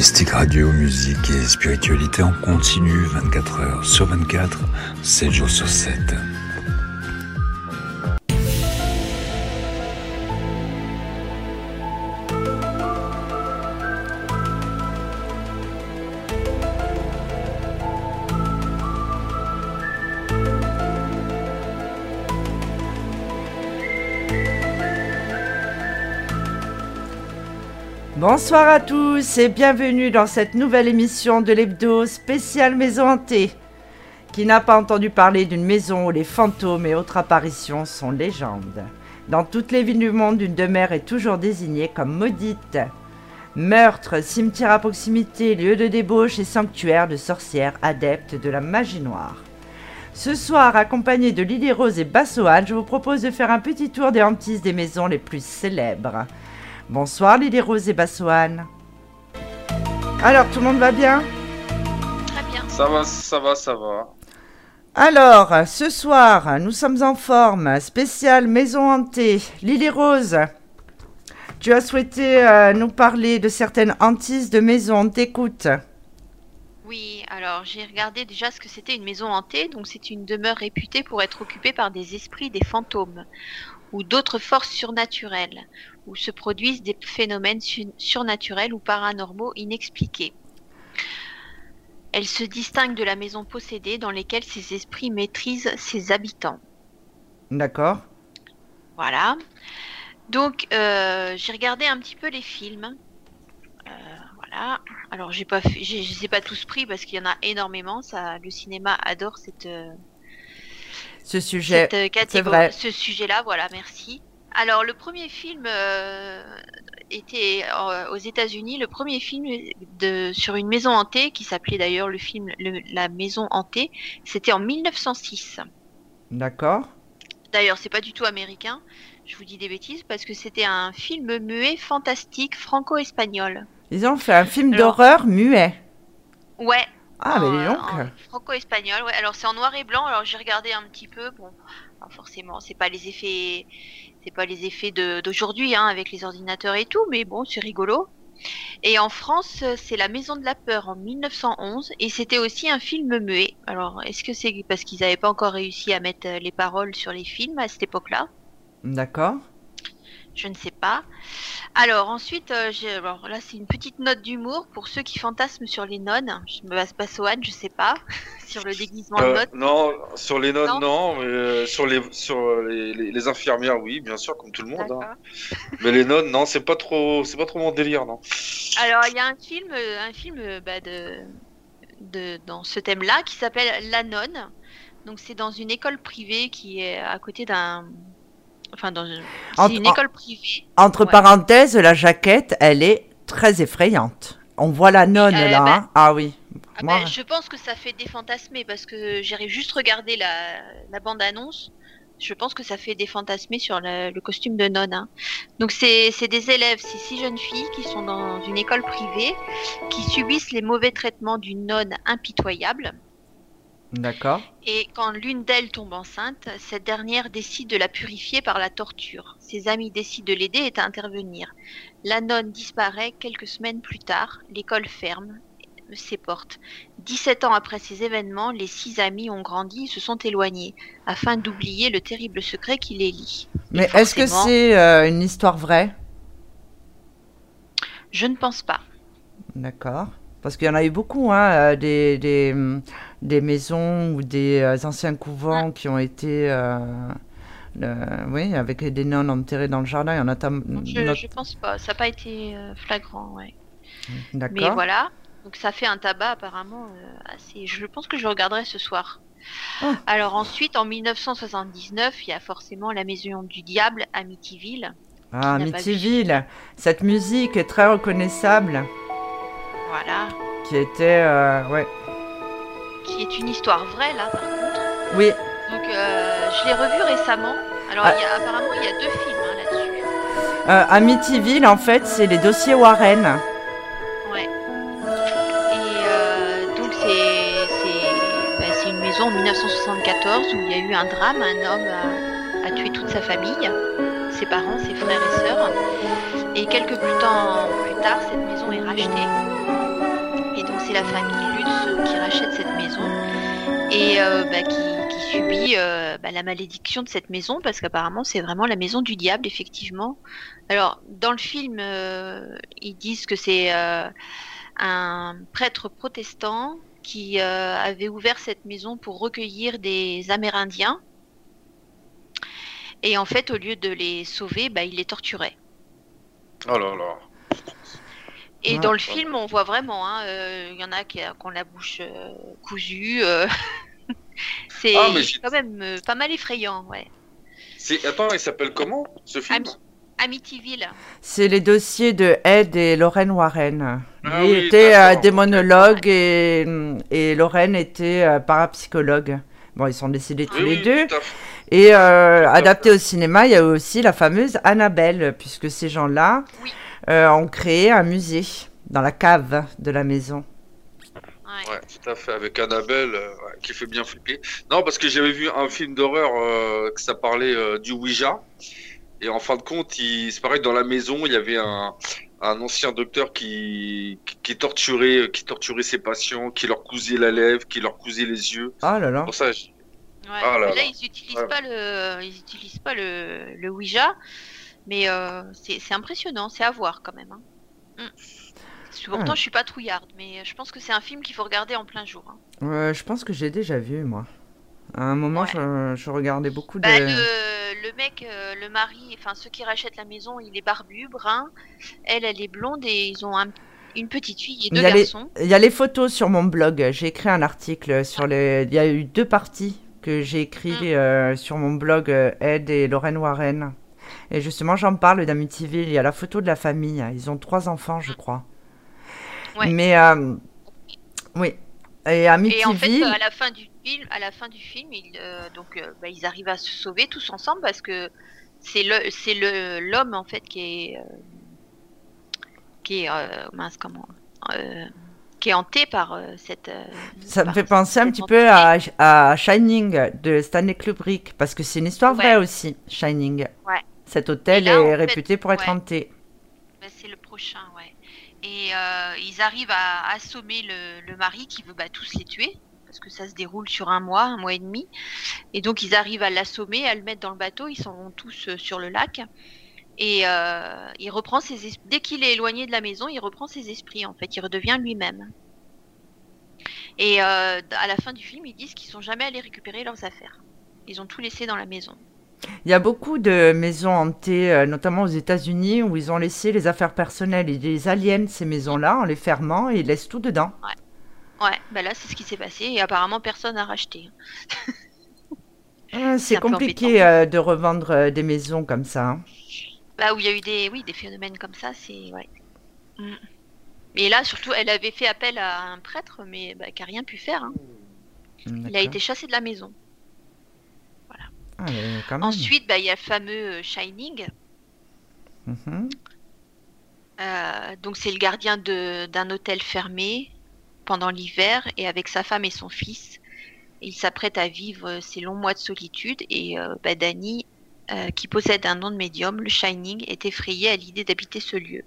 Mystique Radio, musique et spiritualité en continu 24 heures sur 24, 7 jours sur 7. Bonsoir à tous et bienvenue dans cette nouvelle émission de l'hebdo spéciale Maison Hantée. Qui n'a pas entendu parler d'une maison où les fantômes et autres apparitions sont légendes Dans toutes les villes du monde, une demeure est toujours désignée comme maudite. Meurtre, cimetière à proximité, lieu de débauche et sanctuaire de sorcières adeptes de la magie noire. Ce soir, accompagné de Lily Rose et Bassoane, je vous propose de faire un petit tour des hantises des maisons les plus célèbres. Bonsoir Lily Rose et Bassoane. Alors, tout le monde va bien? Très bien. Ça va, ça va, ça va. Alors, ce soir, nous sommes en forme, spéciale maison hantée. Lily Rose, tu as souhaité euh, nous parler de certaines hantises de maison, on t'écoute. Oui, alors j'ai regardé déjà ce que c'était une maison hantée. Donc c'est une demeure réputée pour être occupée par des esprits, des fantômes ou d'autres forces surnaturelles, où se produisent des phénomènes su- surnaturels ou paranormaux inexpliqués. Elle se distingue de la maison possédée dans lesquelles ces esprits maîtrisent ses habitants. D'accord Voilà. Donc euh, j'ai regardé un petit peu les films. Euh, voilà. Alors j'ai pas, fait- j'ai- je les ai pas tous pris parce qu'il y en a énormément. Ça, le cinéma adore cette, euh, Ce sujet, cette catégorie, vrai. ce sujet-là. Voilà, merci. Alors le premier film euh, était euh, aux États-Unis. Le premier film de sur une maison hantée qui s'appelait d'ailleurs le film le- La Maison hantée. C'était en 1906. D'accord D'ailleurs, c'est pas du tout américain. Je vous dis des bêtises parce que c'était un film muet fantastique franco-espagnol. Ils ont fait un film Alors- d'horreur muet. Ouais. Ah, mais en- dis donc Franco-espagnol, ouais. Alors c'est en noir et blanc. Alors j'ai regardé un petit peu. Bon, forcément, c'est pas les effets, c'est pas les effets d'aujourd'hui, hein, avec les ordinateurs et tout. Mais bon, c'est rigolo. Et en France, c'est La Maison de la Peur en 1911, et c'était aussi un film muet. Alors, est-ce que c'est parce qu'ils n'avaient pas encore réussi à mettre euh, les paroles sur les films à cette époque-là? D'accord Je ne sais pas. Alors ensuite, euh, j'ai- alors là c'est une petite note d'humour pour ceux qui fantasment sur les nonnes. Je me base pas Sohan, je sais pas, sur le déguisement de Euh, nonnes. non, sur les Non. nonnes, non, mais euh, sur les sur les, les- les infirmières, oui, bien sûr, comme tout le monde. hein. Mais les nonnes, non, c'est pas trop, c'est pas trop mon délire, non. Alors il y a un film, euh, un film bah, de, de dans ce thème-là qui s'appelle La Nonne. Donc c'est dans une école privée qui est à côté d'un, enfin dans une, Entre- école privée. Entre Ouais. parenthèses, la jaquette, elle est très effrayante. On voit la nonne Euh, là. bah- hein. Ah oui. Ah Moi- ben, je pense que ça fait défantasmer parce que j'ai juste regardé la, la bande-annonce. Je pense que ça fait défantasmer sur le, le costume de nonne. hein. Donc c'est c'est des élèves, c'est six jeunes filles qui sont dans une école privée, qui subissent les mauvais traitements d'une nonne impitoyable. D'accord. Et quand l'une d'elles tombe enceinte, cette dernière décide de la purifier par la torture. Ses amis décident de l'aider et d'intervenir. La nonne disparaît quelques semaines plus tard. L'école ferme ses portes. 17 ans après ces événements, les six amis ont grandi et se sont éloignés, afin d'oublier le terrible secret qui les lie. Mais est-ce que c'est euh, une histoire vraie? Je ne pense pas. D'accord. Parce qu'il y en a eu beaucoup, hein, euh, des, des, des maisons ou des euh, anciens couvents qui ont été. euh, euh, oui, avec des nonnes enterrées dans le jardin. Il y en a Je, not- je pense pas. Ça n'a pas été flagrant, ouais. Mais D'accord. voilà. Donc ça fait un tabac apparemment assez. Je pense que je regarderai ce soir. Oh. Alors ensuite, en 1979, il y a forcément la Maison du Diable. Ah, n'a pas vu. Amityville. Cette musique est très reconnaissable. Voilà. Qui était. euh, ouais. Qui est une histoire vraie là, par contre. Oui, Donc euh, je l'ai revu récemment. Alors Ah. il y a, apparemment il y a deux films hein, là-dessus. euh, Amityville, en fait, c'est les dossiers Warren. Ouais. Et euh, donc c'est c'est bah, c'est une maison en 1974 où il y a eu un drame, un homme a, a tué toute sa famille, ses parents, ses frères et sœurs. Et quelques plus temps plus tard, cette maison est rachetée c'est la famille Lutz qui rachète cette maison et euh, bah, qui, subit euh, bah, la malédiction de cette maison parce qu'apparemment c'est vraiment la maison du diable effectivement. Alors dans le film euh, ils disent que c'est euh, un prêtre protestant qui euh, avait ouvert cette maison pour recueillir des Amérindiens et en fait au lieu de les sauver bah, il les torturait. Oh là là. Et Ouais. dans le film, on voit vraiment, hein, euh, il y en a qui, qui ont la bouche euh, cousue. euh, c'est Ah, quand même euh, pas mal effrayant, ouais. Attends, il s'appelle comment ce film Ami- Amityville. C'est les dossiers de Ed et Lorraine Warren. Ah Il oui, était euh, démonologue et, et Lorraine était euh, parapsychologue. Bon, ils sont décédés tous Oui, les deux. Et euh, adapté au cinéma, il y a aussi la fameuse Annabelle, puisque ces gens-là Oui. Euh, ont créé un musée dans la cave de la maison. Ouais. Ouais, tout à fait, avec Annabelle euh, qui fait bien flipper. Non, parce que j'avais vu un film d'horreur euh, que ça parlait euh, du Ouija. Et en fin de compte, il... c'est pareil, dans la maison, il y avait un, un ancien docteur qui... qui- torturait, qui torturait ses patients, qui leur cousait la lèvre, qui leur cousait les yeux. Oh là là. Pour ça, Ouais. Ah là Mais là, là. ils utilisent Ouais. pas le, ils utilisent pas le, le Ouija, mais euh, c'est impressionnant, c'est à voir quand même. Hein. Mm. Pourtant, Ouais. je suis pas trouillarde, mais je pense que c'est un film qu'il faut regarder en plein jour. hein. Euh, je pense que j'ai déjà vu, moi. À un moment, Ouais. je, je regardais beaucoup de... Bah, le, le mec, euh, le mari, enfin ceux qui rachètent la maison, il est barbu, brun. Elle, elle est blonde et ils ont un- une petite fille et Il deux y a les- garçons. Il y a les photos sur mon blog. J'ai écrit un article sur les. Il y a eu deux parties que j'ai écrit Mm. euh, sur mon blog euh, Ed et Lorraine Warren. Et justement, j'en parle d'Amityville. Il y a la photo de la famille. Ils ont trois enfants, je crois. Ouais. Mais euh, oui. Et Et en Amityville. fait, à la fin du film, à la fin du film, ils, euh, donc euh, bah, ils arrivent à se sauver tous ensemble parce que c'est le, c'est le l'homme en fait qui est, qui est mince comment, qui est hanté par cette. Ça me fait penser un petit peu à, à Shining de Stanley Kubrick, parce que c'est une histoire Ouais. vraie aussi, Shining. Ouais. Cet hôtel là, est fait, réputé pour être ouais. hanté. Bah, c'est le prochain, ouais. Et euh, ils arrivent à assommer le, le mari qui veut bah, tous les tuer, parce que ça se déroule sur un mois, un mois et demi. Et donc ils arrivent à l'assommer, à le mettre dans le bateau, ils s'en vont tous euh, sur le lac. Et euh, il reprend ses es- dès qu'il est éloigné de la maison, il reprend ses esprits en fait, il redevient lui-même. Et à la fin du film, ils disent qu'ils sont jamais allés récupérer leurs affaires. Ils ont tout laissé dans la maison. Il y a beaucoup de maisons hantées, euh, notamment aux États-Unis, où ils ont laissé les affaires personnelles. Ils les aliènent, ces maisons-là, en les fermant et ils laissent tout dedans. Ouais, bah là c'est ce qui s'est passé et apparemment personne n'a racheté. Euh, C'est compliqué euh, de revendre euh, des maisons comme ça. hein. Bah où il y a eu des oui des phénomènes comme ça, c'est ouais. Mm. Et là surtout, elle avait fait appel à un prêtre, mais bah, qui a rien pu faire. hein. Il a été chassé de la maison. Ah, quand même. Ensuite, bah il y a le fameux euh, Shining. Mhm. Euh, donc c'est le gardien de d'un hôtel fermé pendant l'hiver et avec sa femme et son fils. Il s'apprête à vivre euh, ces longs mois de solitude et euh, bah, Danny, euh, qui possède un nom de médium, le Shining, est effrayé à l'idée d'habiter ce lieu.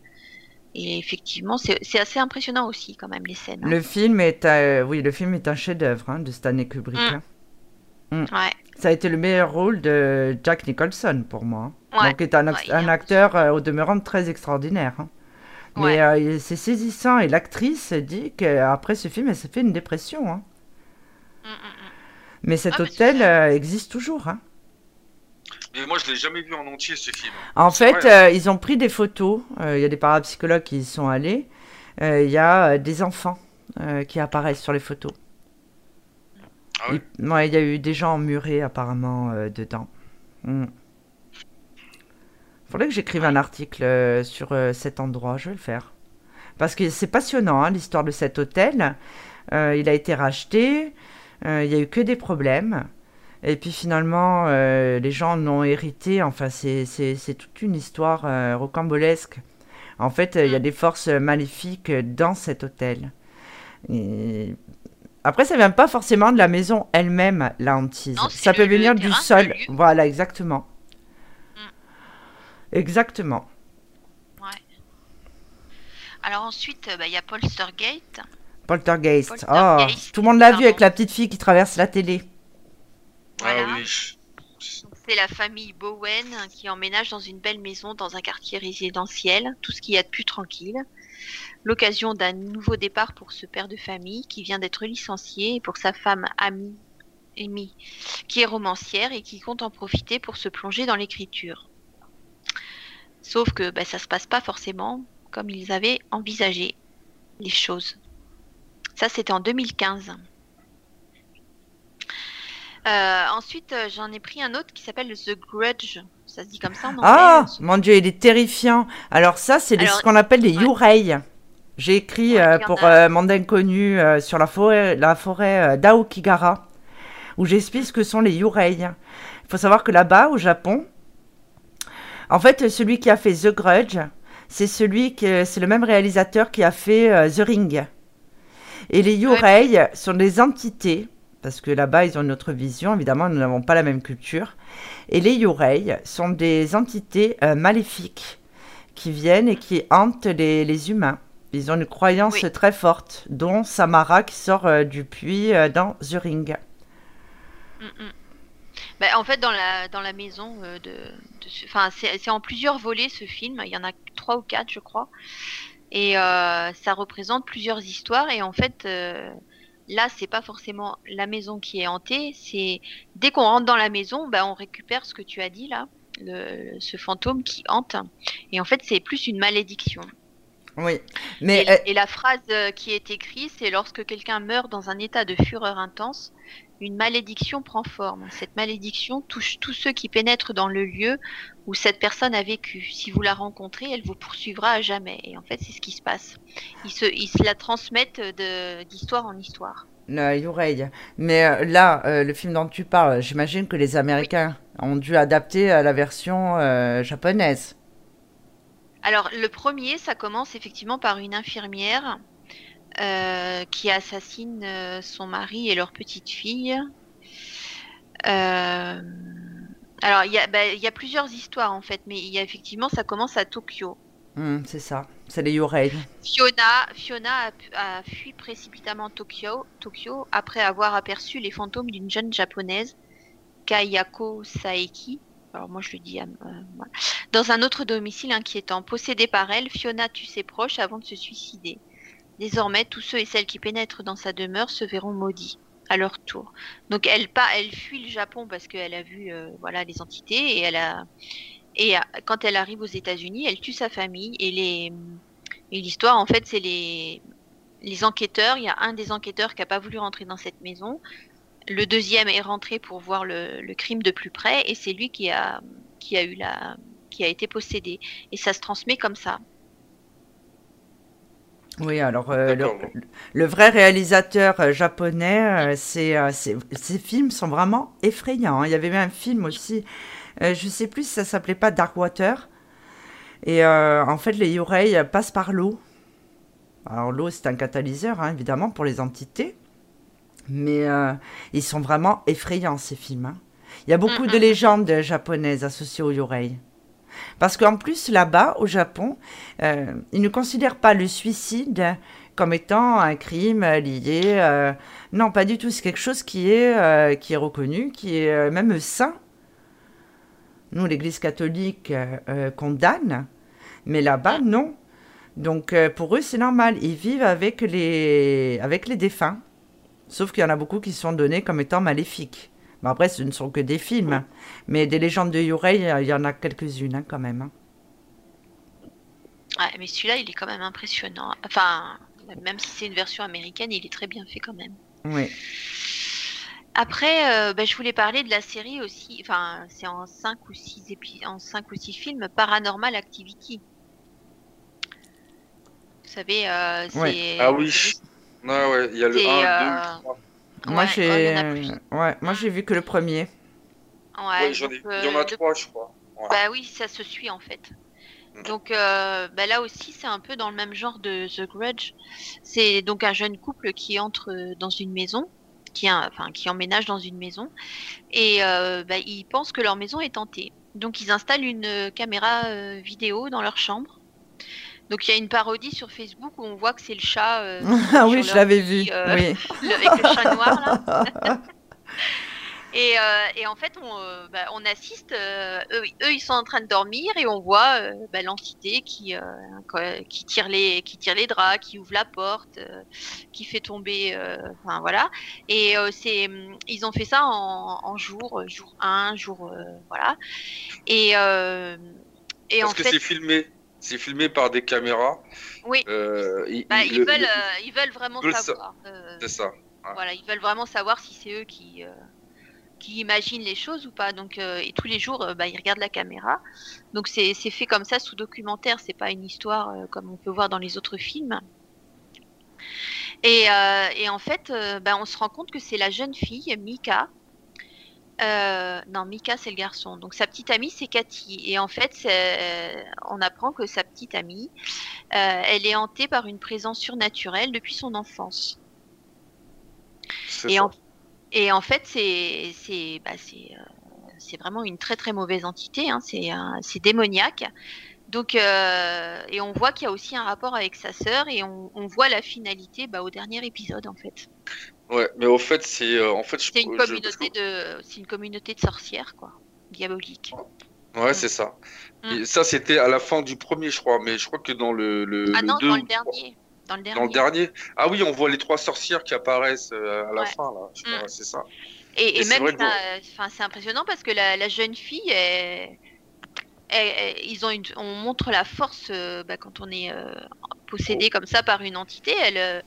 Et effectivement, c'est assez impressionnant aussi quand même les scènes. hein. Le film est, euh, oui, le film est un chef-d'œuvre hein, de Stanley Kubrick. Mm. Ouais. Ça a été le meilleur rôle de Jack Nicholson pour moi. Ouais. Donc, est un, ac- Ouais, il est un acteur euh, au demeurant très extraordinaire. hein. Mais Ouais. euh, c'est saisissant et l'actrice dit qu'après ce film, elle s'est fait une dépression. hein. Mm, mm, mm. Mais cet Ah, hôtel euh, existe toujours. hein. Mais moi, je l'ai jamais vu en entier ce film. En fait, euh, ils ont pris des photos. euh, Il y a des parapsychologues qui y sont allés. Euh, Il y a des enfants euh, qui apparaissent sur les photos. Ah Il ouais, il y a eu des gens emmurés apparemment euh, dedans. Mm. Faudrait que j'écrive un article euh, sur euh, cet endroit. Je vais le faire. Parce que c'est passionnant hein, l'histoire de cet hôtel. Il a été racheté. il y a eu que des problèmes. Et puis finalement, les gens en ont hérité. Enfin, c'est toute une histoire rocambolesque. En fait, il y a des forces maléfiques dans cet hôtel. Et après, ça vient pas forcément de la maison elle-même, la hantise. Non, Ça le- peut venir du sol. Voilà, exactement. Mm. Exactement. Alors ensuite, euh, bah, il y a Polstergate. Poltergeist. Oh, Poltergeist, tout le monde l'a vu avec la petite fille qui traverse la télé. Voilà. Ah oui. C'est la famille Bowen qui emménage dans une belle maison dans un quartier résidentiel, tout ce qu'il y a de plus tranquille. L'occasion d'un nouveau départ pour ce père de famille qui vient d'être licencié et pour sa femme Amy, Amy, qui est romancière et qui compte en profiter pour se plonger dans l'écriture. Sauf que bah, ça se passe pas forcément comme ils avaient envisagé les choses. Ça, c'était en 2015. Euh, ensuite, euh, j'en ai pris un autre qui s'appelle The Grudge. Ça se dit comme ça en anglais Ah, hein, mon dieu, il est terrifiant. Alors ça, c'est ce qu'on appelle les ouais. Yurei. J'ai écrit euh, pour euh, Monde Inconnu euh, sur la forêt, la forêt euh, d'Aokigara, où j'explique ce que sont les Yurei. Il faut savoir que là-bas, au Japon, en fait, celui qui a fait The Grudge, c'est celui que c'est le même réalisateur qui a fait euh, The Ring. Et les Yurei sont des entités, parce que là-bas, ils ont une autre vision. Évidemment, nous n'avons pas la même culture. Et les Yurei sont des entités euh, maléfiques qui viennent et qui hantent les, les humains. Ils ont une croyance Oui. très forte, dont Samara qui sort euh, du puits euh, dans The Ring. Mm, mm. Bah, en fait, dans la, dans la maison euh, de, enfin, c'est en plusieurs volets ce film. Il y en a trois ou quatre, je crois. Et ça représente plusieurs histoires. Et en fait, là, c'est pas forcément la maison qui est hantée. C'est dès qu'on rentre dans la maison, bah, on récupère ce que tu as dit là, le, ce fantôme qui hante. Et en fait, c'est plus une malédiction. Oui, mais Et, euh, et la phrase euh, qui est écrite, c'est lorsque quelqu'un meurt dans un état de fureur intense, une malédiction prend forme. Cette malédiction touche tous ceux qui pénètrent dans le lieu où cette personne a vécu. Si vous la rencontrez, elle vous poursuivra à jamais. Et en fait, c'est ce qui se passe. Ils se, ils se la transmettent d'histoire en histoire. Yurei. Mais euh, là, euh, le film dont tu parles, j'imagine que les Américains ont dû adapter à la version euh, japonaise. Alors, le premier, ça commence effectivement par une infirmière euh, qui assassine euh, son mari et leur petite fille. Euh, alors, il y, a- bah, il y a plusieurs histoires en fait, mais il y a effectivement, ça commence à Tokyo. Hmm, c'est ça, c'est les Yurei. Fiona, Fiona a fui précipitamment Tokyo, Tokyo après avoir aperçu les fantômes d'une jeune japonaise, Kayako Saeki. Alors moi je le dis euh, voilà. dans un autre domicile inquiétant. Possédée par elle, Fiona tue ses proches avant de se suicider. Désormais, tous ceux et celles qui pénètrent dans sa demeure se verront maudits à leur tour. Donc elle pas, elle fuit le Japon parce qu'elle a vu euh, voilà les entités et elle a et euh, quand elle arrive aux États-Unis, elle tue sa famille et les et l'histoire, en fait, c'est les, les enquêteurs. Il y a un des enquêteurs qui n'a pas voulu rentrer dans cette maison. Le deuxième est rentré pour voir le, le crime de plus près et c'est lui qui a, qui a eu la, qui a été possédé. Et ça se transmet comme ça. Oui, alors euh, le, vrai réalisateur euh, japonais, euh, c'est, euh, c'est- ces films sont vraiment effrayants. hein. Il y avait même un film aussi, euh, je sais plus si ça s'appelait pas Darkwater. Et euh, en fait, les Yurei passent par l'eau. Alors l'eau, c'est un catalyseur, hein, évidemment, pour les entités. Mais euh, ils sont vraiment effrayants, ces films. hein. Il y a beaucoup de Mhm. légendes japonaises associées aux Yurei. Parce qu'en plus, là-bas, au Japon, euh, ils ne considèrent pas le suicide comme étant un crime lié. euh, non, pas du tout. C'est quelque chose qui est, euh, qui est reconnu, qui est même sain. Nous, l'Église catholique condamne, mais là-bas, non. Donc, pour eux, c'est normal. Ils vivent avec les, avec les défunts. Sauf qu'il y en a beaucoup qui sont donnés comme étant maléfiques. Bon, après, ce ne sont que des films. Mais des légendes de Yurei, euh, il y en a quelques-unes hein, quand même. hein. Ouais, mais celui-là, il est quand même impressionnant. Enfin, même si c'est une version américaine, il est très bien fait quand même. Oui. Après, euh, ben, je voulais parler de la série aussi. Enfin, c'est en 5 ou 6 épi- en 5 ou 6 films Paranormal Activity. Vous savez, euh, c'est. Ouais. Ah oui. Ouais, ouais, il y a le C'est, 1, euh, 2, 3. Moi, Ouais, j'ai, ouais, moi, vu que le premier. Ouais, Ouais, j'en ai- donc, il y en a euh, 3, je crois. Ouais. Bah oui, ça se suit en fait. Mm. Donc euh, bah là aussi, c'est un peu dans le même genre de The Grudge. C'est donc un jeune couple qui entre euh, dans une maison, qui, a- enfin, qui emménage dans une maison, et euh, bah, ils pensent que leur maison est hantée. Donc ils installent une caméra euh, vidéo dans leur chambre. Donc il y a une parodie sur Facebook où on voit que c'est le chat. euh, Ah oui, je l'avais vu. euh, Oui. le- avec le chat noir là. Et, euh, et en fait, on, euh, bah, on assiste, euh, eux, eux, ils sont en train de dormir et on voit euh, bah, l'entité qui, euh, tire les, qui tire les draps, qui ouvre la porte, euh, qui fait tomber. euh, Enfin voilà. Et euh, c'est, ils ont fait ça en, en jour, jour 1, jour. euh, voilà. Et, euh, et Parce en que fait. c'est filmé. C'est filmé par des caméras. Oui. Euh, ils- bah, ils- ils, le- veulent, le- euh, ils veulent vraiment veulent sa- savoir. euh, C'est ça. Voilà, ils veulent vraiment savoir si c'est eux qui, euh, qui imaginent les choses ou pas. Donc, et tous les jours, bah, ils regardent la caméra. Donc, c'est fait comme ça sous documentaire. C'est pas une histoire comme on peut voir dans les autres films. Et, et en fait, bah, on se rend compte que c'est la jeune fille, Mika. Euh, non, Mika, c'est le garçon. Donc, sa petite amie, c'est Cathy. Et en fait, c'est- on apprend que sa petite amie, euh, elle est hantée par une présence surnaturelle depuis son enfance. Et en, et en fait, c'est bah, c'est euh, vraiment une très très mauvaise entité. Hein, c'est démoniaque. Donc euh, et on voit qu'il y a aussi un rapport avec sa sœur et on, on voit la finalité bah, au dernier épisode en fait. Ouais, mais au fait, c'est euh, en fait, je- C'est une communauté de c'est une communauté de sorcières quoi, diabolique. Ouais, c'est ça. Mm. Et ça, c'était à la fin du premier, je crois. Mais je crois que dans le, le, Ah le non, deux dans le dernier. Dans le dernier. Dans le dernier. Ah oui, on voit les trois sorcières qui apparaissent euh, à la Ouais. fin, là. Je crois, Mm. c'est ça. Et, Et et c'est même, euh, enfin, c'est impressionnant parce que la, la jeune fille, ils ont une, on montre la force euh, bah, quand on est possédé comme ça par une entité. Elle,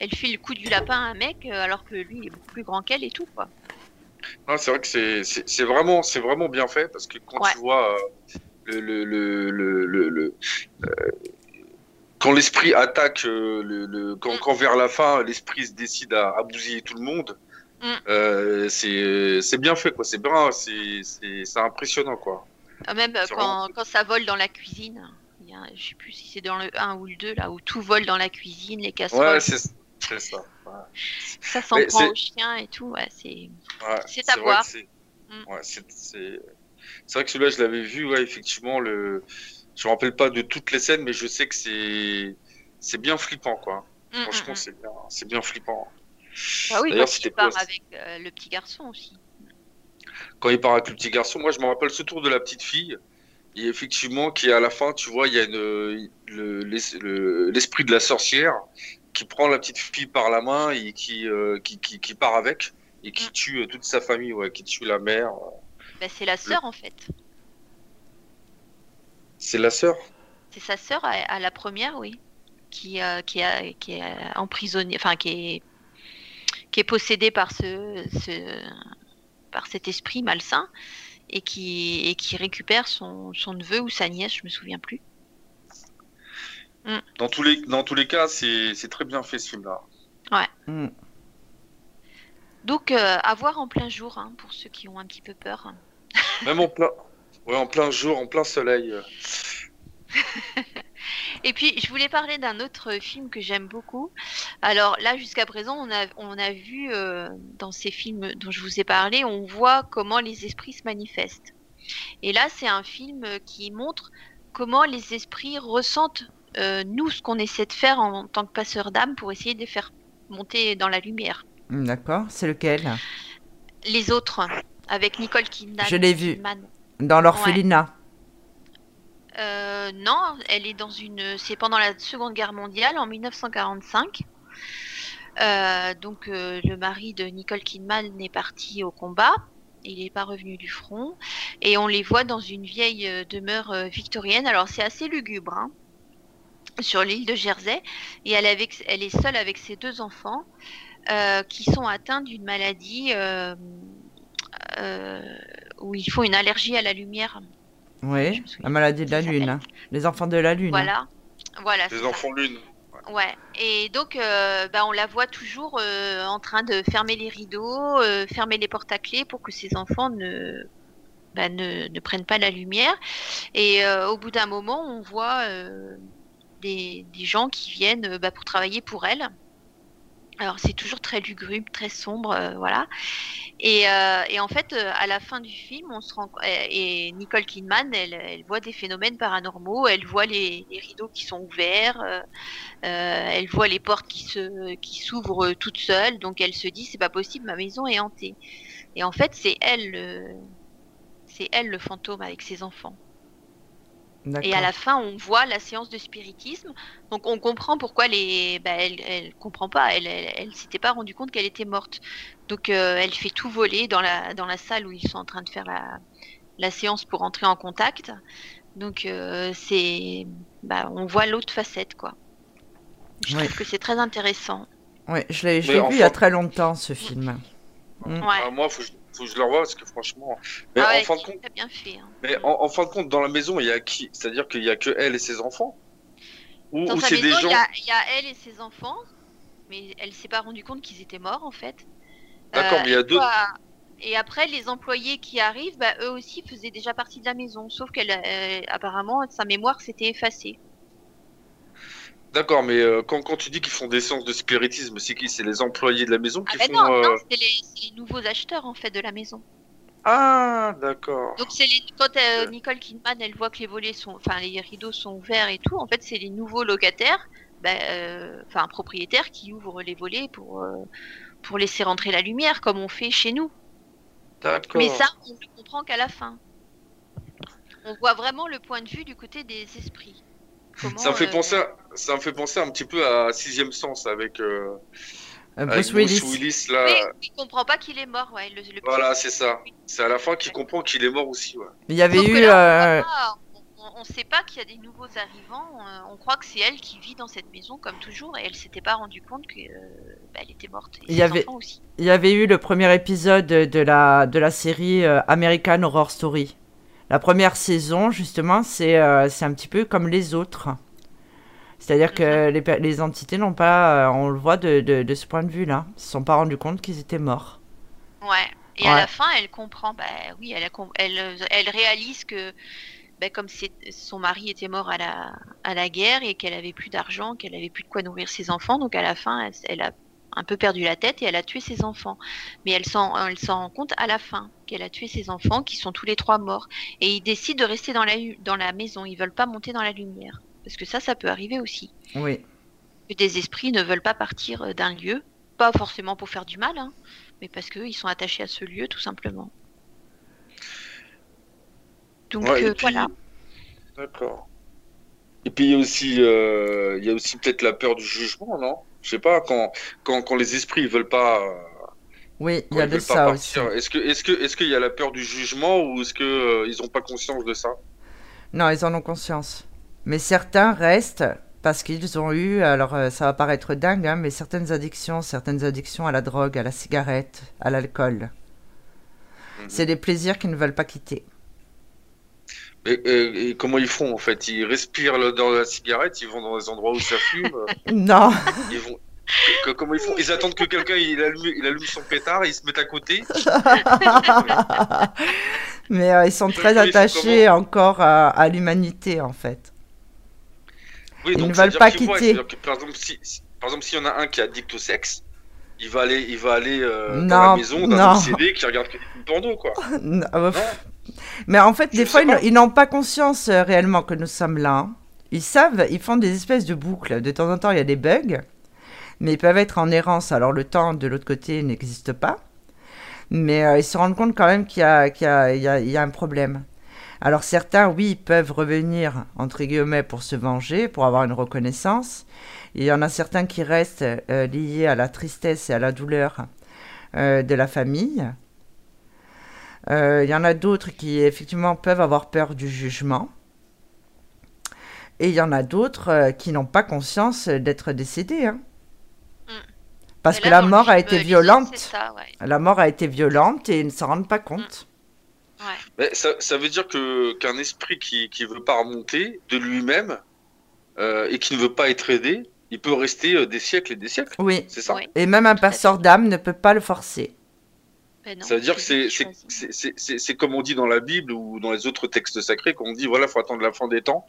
elle fait le coup du lapin à un mec euh, alors que lui il est beaucoup plus grand qu'elle et tout quoi. Non, c'est vrai que c'est- c'est c'est vraiment, c'est vraiment bien fait parce que quand Ouais. tu vois euh, le, le, le, le, euh, quand l'esprit attaque, le, le- quand, Mm. quand vers la fin l'esprit se décide à, à bousiller tout le monde, Mm. euh, c'est c'est bien fait quoi. C'est bien, c'est impressionnant quoi. Ah, Même quand, quand ça vole dans la cuisine. Il y a, je sais plus si c'est dans le 1 ou le 2 là où tout vole dans la cuisine, les casseroles, Ouais, c'est c'est ça. Ouais. ça s'en prend c'est- au chien et tout. Ouais, c'est Ouais, C'est à voir. c'est- Mm. Ouais, c'est c'est c'est vrai que celui-là, je l'avais vu, ouais, effectivement. Le... Je me rappelle pas de toutes les scènes, mais je sais que c'est c'est bien flippant, quoi. Mm, mm, Franchement, mm. c'est bien, c'est bien flippant. Ah oui, D'ailleurs, quand il part avec euh, le petit garçon aussi. Quand il part avec le petit garçon, moi, je me rappelle ce tour de la petite fille. Et effectivement, qui à la fin, tu vois, il y a une, le- l'es- le- l'esprit de la sorcière qui prend la petite fille par la main et qui, euh, qui, qui, qui part avec et qui Mm. tue euh, toute sa famille, ouais, qui tue la mère. Bah, c'est la sœur en fait. C'est la sœur? C'est sa sœur à, à la première, oui, qui, euh, qui, a, qui est emprisonnée, enfin qui est, qui est possédée par ce, ce, par cet esprit malsain et qui, et qui récupère son, son neveu ou sa nièce, je me souviens plus. Dans tous les, dans tous les cas, c'est c'est très bien fait ce film-là. Mm. Donc euh, à voir en plein jour hein, pour ceux qui ont un petit peu peur. Même en plein, ouais, en plein jour, en plein soleil. euh. Et puis, je voulais parler d'un autre film que j'aime beaucoup. Alors là, jusqu'à présent, on a, on a vu euh, dans ces films dont je vous ai parlé, on voit comment les esprits se manifestent. Et là, c'est un film qui montre comment les esprits ressentent, euh, nous, ce qu'on essaie de faire en, tant que passeur d'âme pour essayer de les faire monter dans la lumière. Mm, D'accord, c'est lequel? Les autres, avec Nicole Kidman. Je l'ai vu. Kidman. Dans l'orphelinat. Euh, non, elle est dans une. C'est pendant la Seconde Guerre mondiale, en 1945. Euh, donc euh, le mari de Nicole Kidman est parti au combat. Il n'est pas revenu du front et on les voit dans une vieille demeure victorienne. Alors c'est assez lugubre, hein, sur l'île de Jersey et elle, est avec- elle est seule avec ses deux enfants euh, qui sont atteints d'une maladie euh, euh, où ils font une allergie à la lumière. Oui, la maladie de la lune. hein. Les enfants de la lune. hein. Voilà. Voilà. Les ça. enfants lune. Ouais. Et donc, euh, bah, on la voit toujours euh, en train de fermer les rideaux, euh, fermer les portes à clé pour que ses enfants ne, bah, ne, ne prennent pas la lumière. Et euh, au bout d'un moment, on voit euh, des, gens qui viennent euh, bah, pour travailler pour elle. Alors c'est toujours très lugubre, très sombre, euh, voilà. Et, euh, et en fait, à la fin du film, on se rend et Nicole Kidman, elle, voit des phénomènes paranormaux, elle voit les, rideaux qui sont ouverts, elle voit les portes qui qui s'ouvrent toutes seules, donc elle se dit c'est pas possible, ma maison est hantée. Et en fait, c'est elle, le... c'est elle le fantôme avec ses enfants. Et à la fin, on voit la séance de spiritisme. Donc on comprend pourquoi les. Bah, elle, elle comprend pas. Elle, elle, elle s'était pas rendue compte qu'elle était morte. Donc euh, elle fait tout voler dans la dans la salle où ils sont en train de faire la la séance pour entrer en contact. Donc euh, c'est. Bah, on voit l'autre facette quoi. Je Ouais. trouve que c'est très intéressant. Ouais, je l'ai vu il y a très longtemps ce film. Ouais. Moi, faut, que je- faut que je le revoie parce que franchement. Mais Ah ouais, en fin de compte, bien fait. hein. mais en, en fin de compte, dans la maison, il y a qui? C'est-à-dire qu'il y a que elle et ses enfants? Ou, c'est des gens il y a, il y a elle et ses enfants, mais elle s'est pas rendue compte qu'ils étaient morts en fait. D'accord, Euh, mais il y a et deux. quoi, Et après, les employés qui arrivent, bah, eux aussi faisaient déjà partie de la maison, sauf qu'elle, euh, apparemment, sa mémoire s'était effacée. D'accord, mais euh, quand, quand tu dis qu'ils font des séances de spiritisme, c'est qui? C'est les employés de la maison Ah qui bah font. non, euh, non, c'est les, nouveaux acheteurs en fait de la maison. Ah, d'accord. Donc c'est les, quand euh. Nicole Kidman, elle voit que les volets sont, enfin les rideaux sont ouverts et tout, en fait c'est les nouveaux locataires, bah, euh, enfin propriétaires qui ouvrent les volets pour pour laisser rentrer la lumière comme on fait chez nous. D'accord. Mais ça, on ne le comprend qu'à la fin. On voit vraiment le point de vue du côté des esprits. Comment, Ça me fait euh, penser, à- ça me fait penser un petit peu à Sixième Sens avec, euh, Euh, avec Bruce Willis. Bruce Willis là. Il comprend pas qu'il est mort, ouais. Le, le Voilà, c'est ça. C'est à la fin qu'il comprend qu'il est mort aussi, ouais. Il y avait Sauf eu. là, on ne sait pas qu'il y a des nouveaux arrivants. on croit que c'est elle qui vit dans cette maison comme toujours et elle s'était pas rendue compte qu'elle était morte. Et Il y avait- enfants aussi. Il y avait eu le premier épisode de la, de la série American Horror Story. La première saison, justement, c'est euh, c'est un petit peu comme les autres. C'est-à-dire que les, pe- les entités n'ont pas, euh, on le voit de, de, de ce point de vue-là, se sont pas rendus compte qu'ils étaient morts. Ouais. Et Ouais. à la fin, elle comprend. Bah oui, elle, a elle, elle réalise que bah, comme son mari était mort à la, à la guerre et qu'elle avait plus d'argent, qu'elle avait plus de quoi nourrir ses enfants, donc à la fin, elle, elle a un peu perdu la tête et elle a tué ses enfants. Mais elle s'en, elle s'en rend compte à la fin qu'elle a tué ses enfants, qui sont tous les trois morts. Et ils décident de rester dans la, dans la maison. Ils veulent pas monter dans la lumière. Parce que ça, ça peut arriver aussi. Oui. Que des esprits ne veulent pas partir euh, d'un lieu. Pas forcément pour faire du mal, hein, mais parce qu'ils sont attachés à ce lieu, tout simplement. Donc Ouais, euh, puis- voilà. D'accord. Et puis il y a aussi, euh, il y a aussi peut-être la peur du jugement, non? Je sais pas quand, quand, quand les esprits ils veulent pas, Oui, il y a de ça aussi. Est-ce que, est-ce que, est-ce qu'il y a la peur du jugement ou est-ce que euh, ils ont pas conscience de ça? Non, ils en ont conscience. Mais certains restent parce qu'ils ont eu, alors euh, ça va paraître dingue, hein, mais certaines addictions, certaines addictions à la drogue, à la cigarette, à l'alcool. Mhm. C'est des plaisirs qu'ils ne veulent pas quitter. Et, et- et comment ils font en fait? Ils respirent de la cigarette, ils vont dans des endroits où ça fume, Non, ils vont. que- que- comment ils font? Ils attendent que quelqu'un il allume, il allume son pétard, ils se mettent à côté? mais euh, ils sont très attachés encore à, à l'humanité en fait. Oui, Ils ne veulent pas quitter. que, par exemple, si, si- par exemple, s'il y en a un qui est addict au sexe, il va aller, il va aller euh, dans la maison d'un obsédé qui regarde que des films porno, quoi. Non, euh, Mais en fait, Je des fois, ils, n'ont pas conscience euh, réellement que nous sommes là. hein. Ils savent, ils font des espèces de boucles. De temps en temps, il y a des bugs, mais ils peuvent être en errance. Alors le temps de l'autre côté n'existe pas, mais euh, ils se rendent compte quand même qu'il y a, qu'il y a- il y a- il y a un problème. Alors certains, oui, peuvent revenir, entre guillemets, pour se venger, pour avoir une reconnaissance. Il y en a certains qui restent euh, liés à la tristesse et à la douleur euh, de la famille. Euh, Il y en a d'autres qui effectivement peuvent avoir peur du jugement. Et il y en a d'autres euh, qui n'ont pas conscience d'être décédés. hein. Mm. Parce que la mort a été violente. c'est ça, ouais. La mort a été violente et ils ne s'en rendent pas compte. Ouais. Mais ça, ça veut dire que qu'un esprit qui qui veut pas remonter de lui-même euh, et qui ne veut pas être aidé, il peut rester euh, des siècles et des siècles. Oui. C'est ça. Ouais. Et même un passeur d'âme ne peut pas le forcer. Ben non, Ça veut dire que c'est comme on dit dans la Bible ou dans les autres textes sacrés, qu'on dit voilà, faut attendre la fin des temps.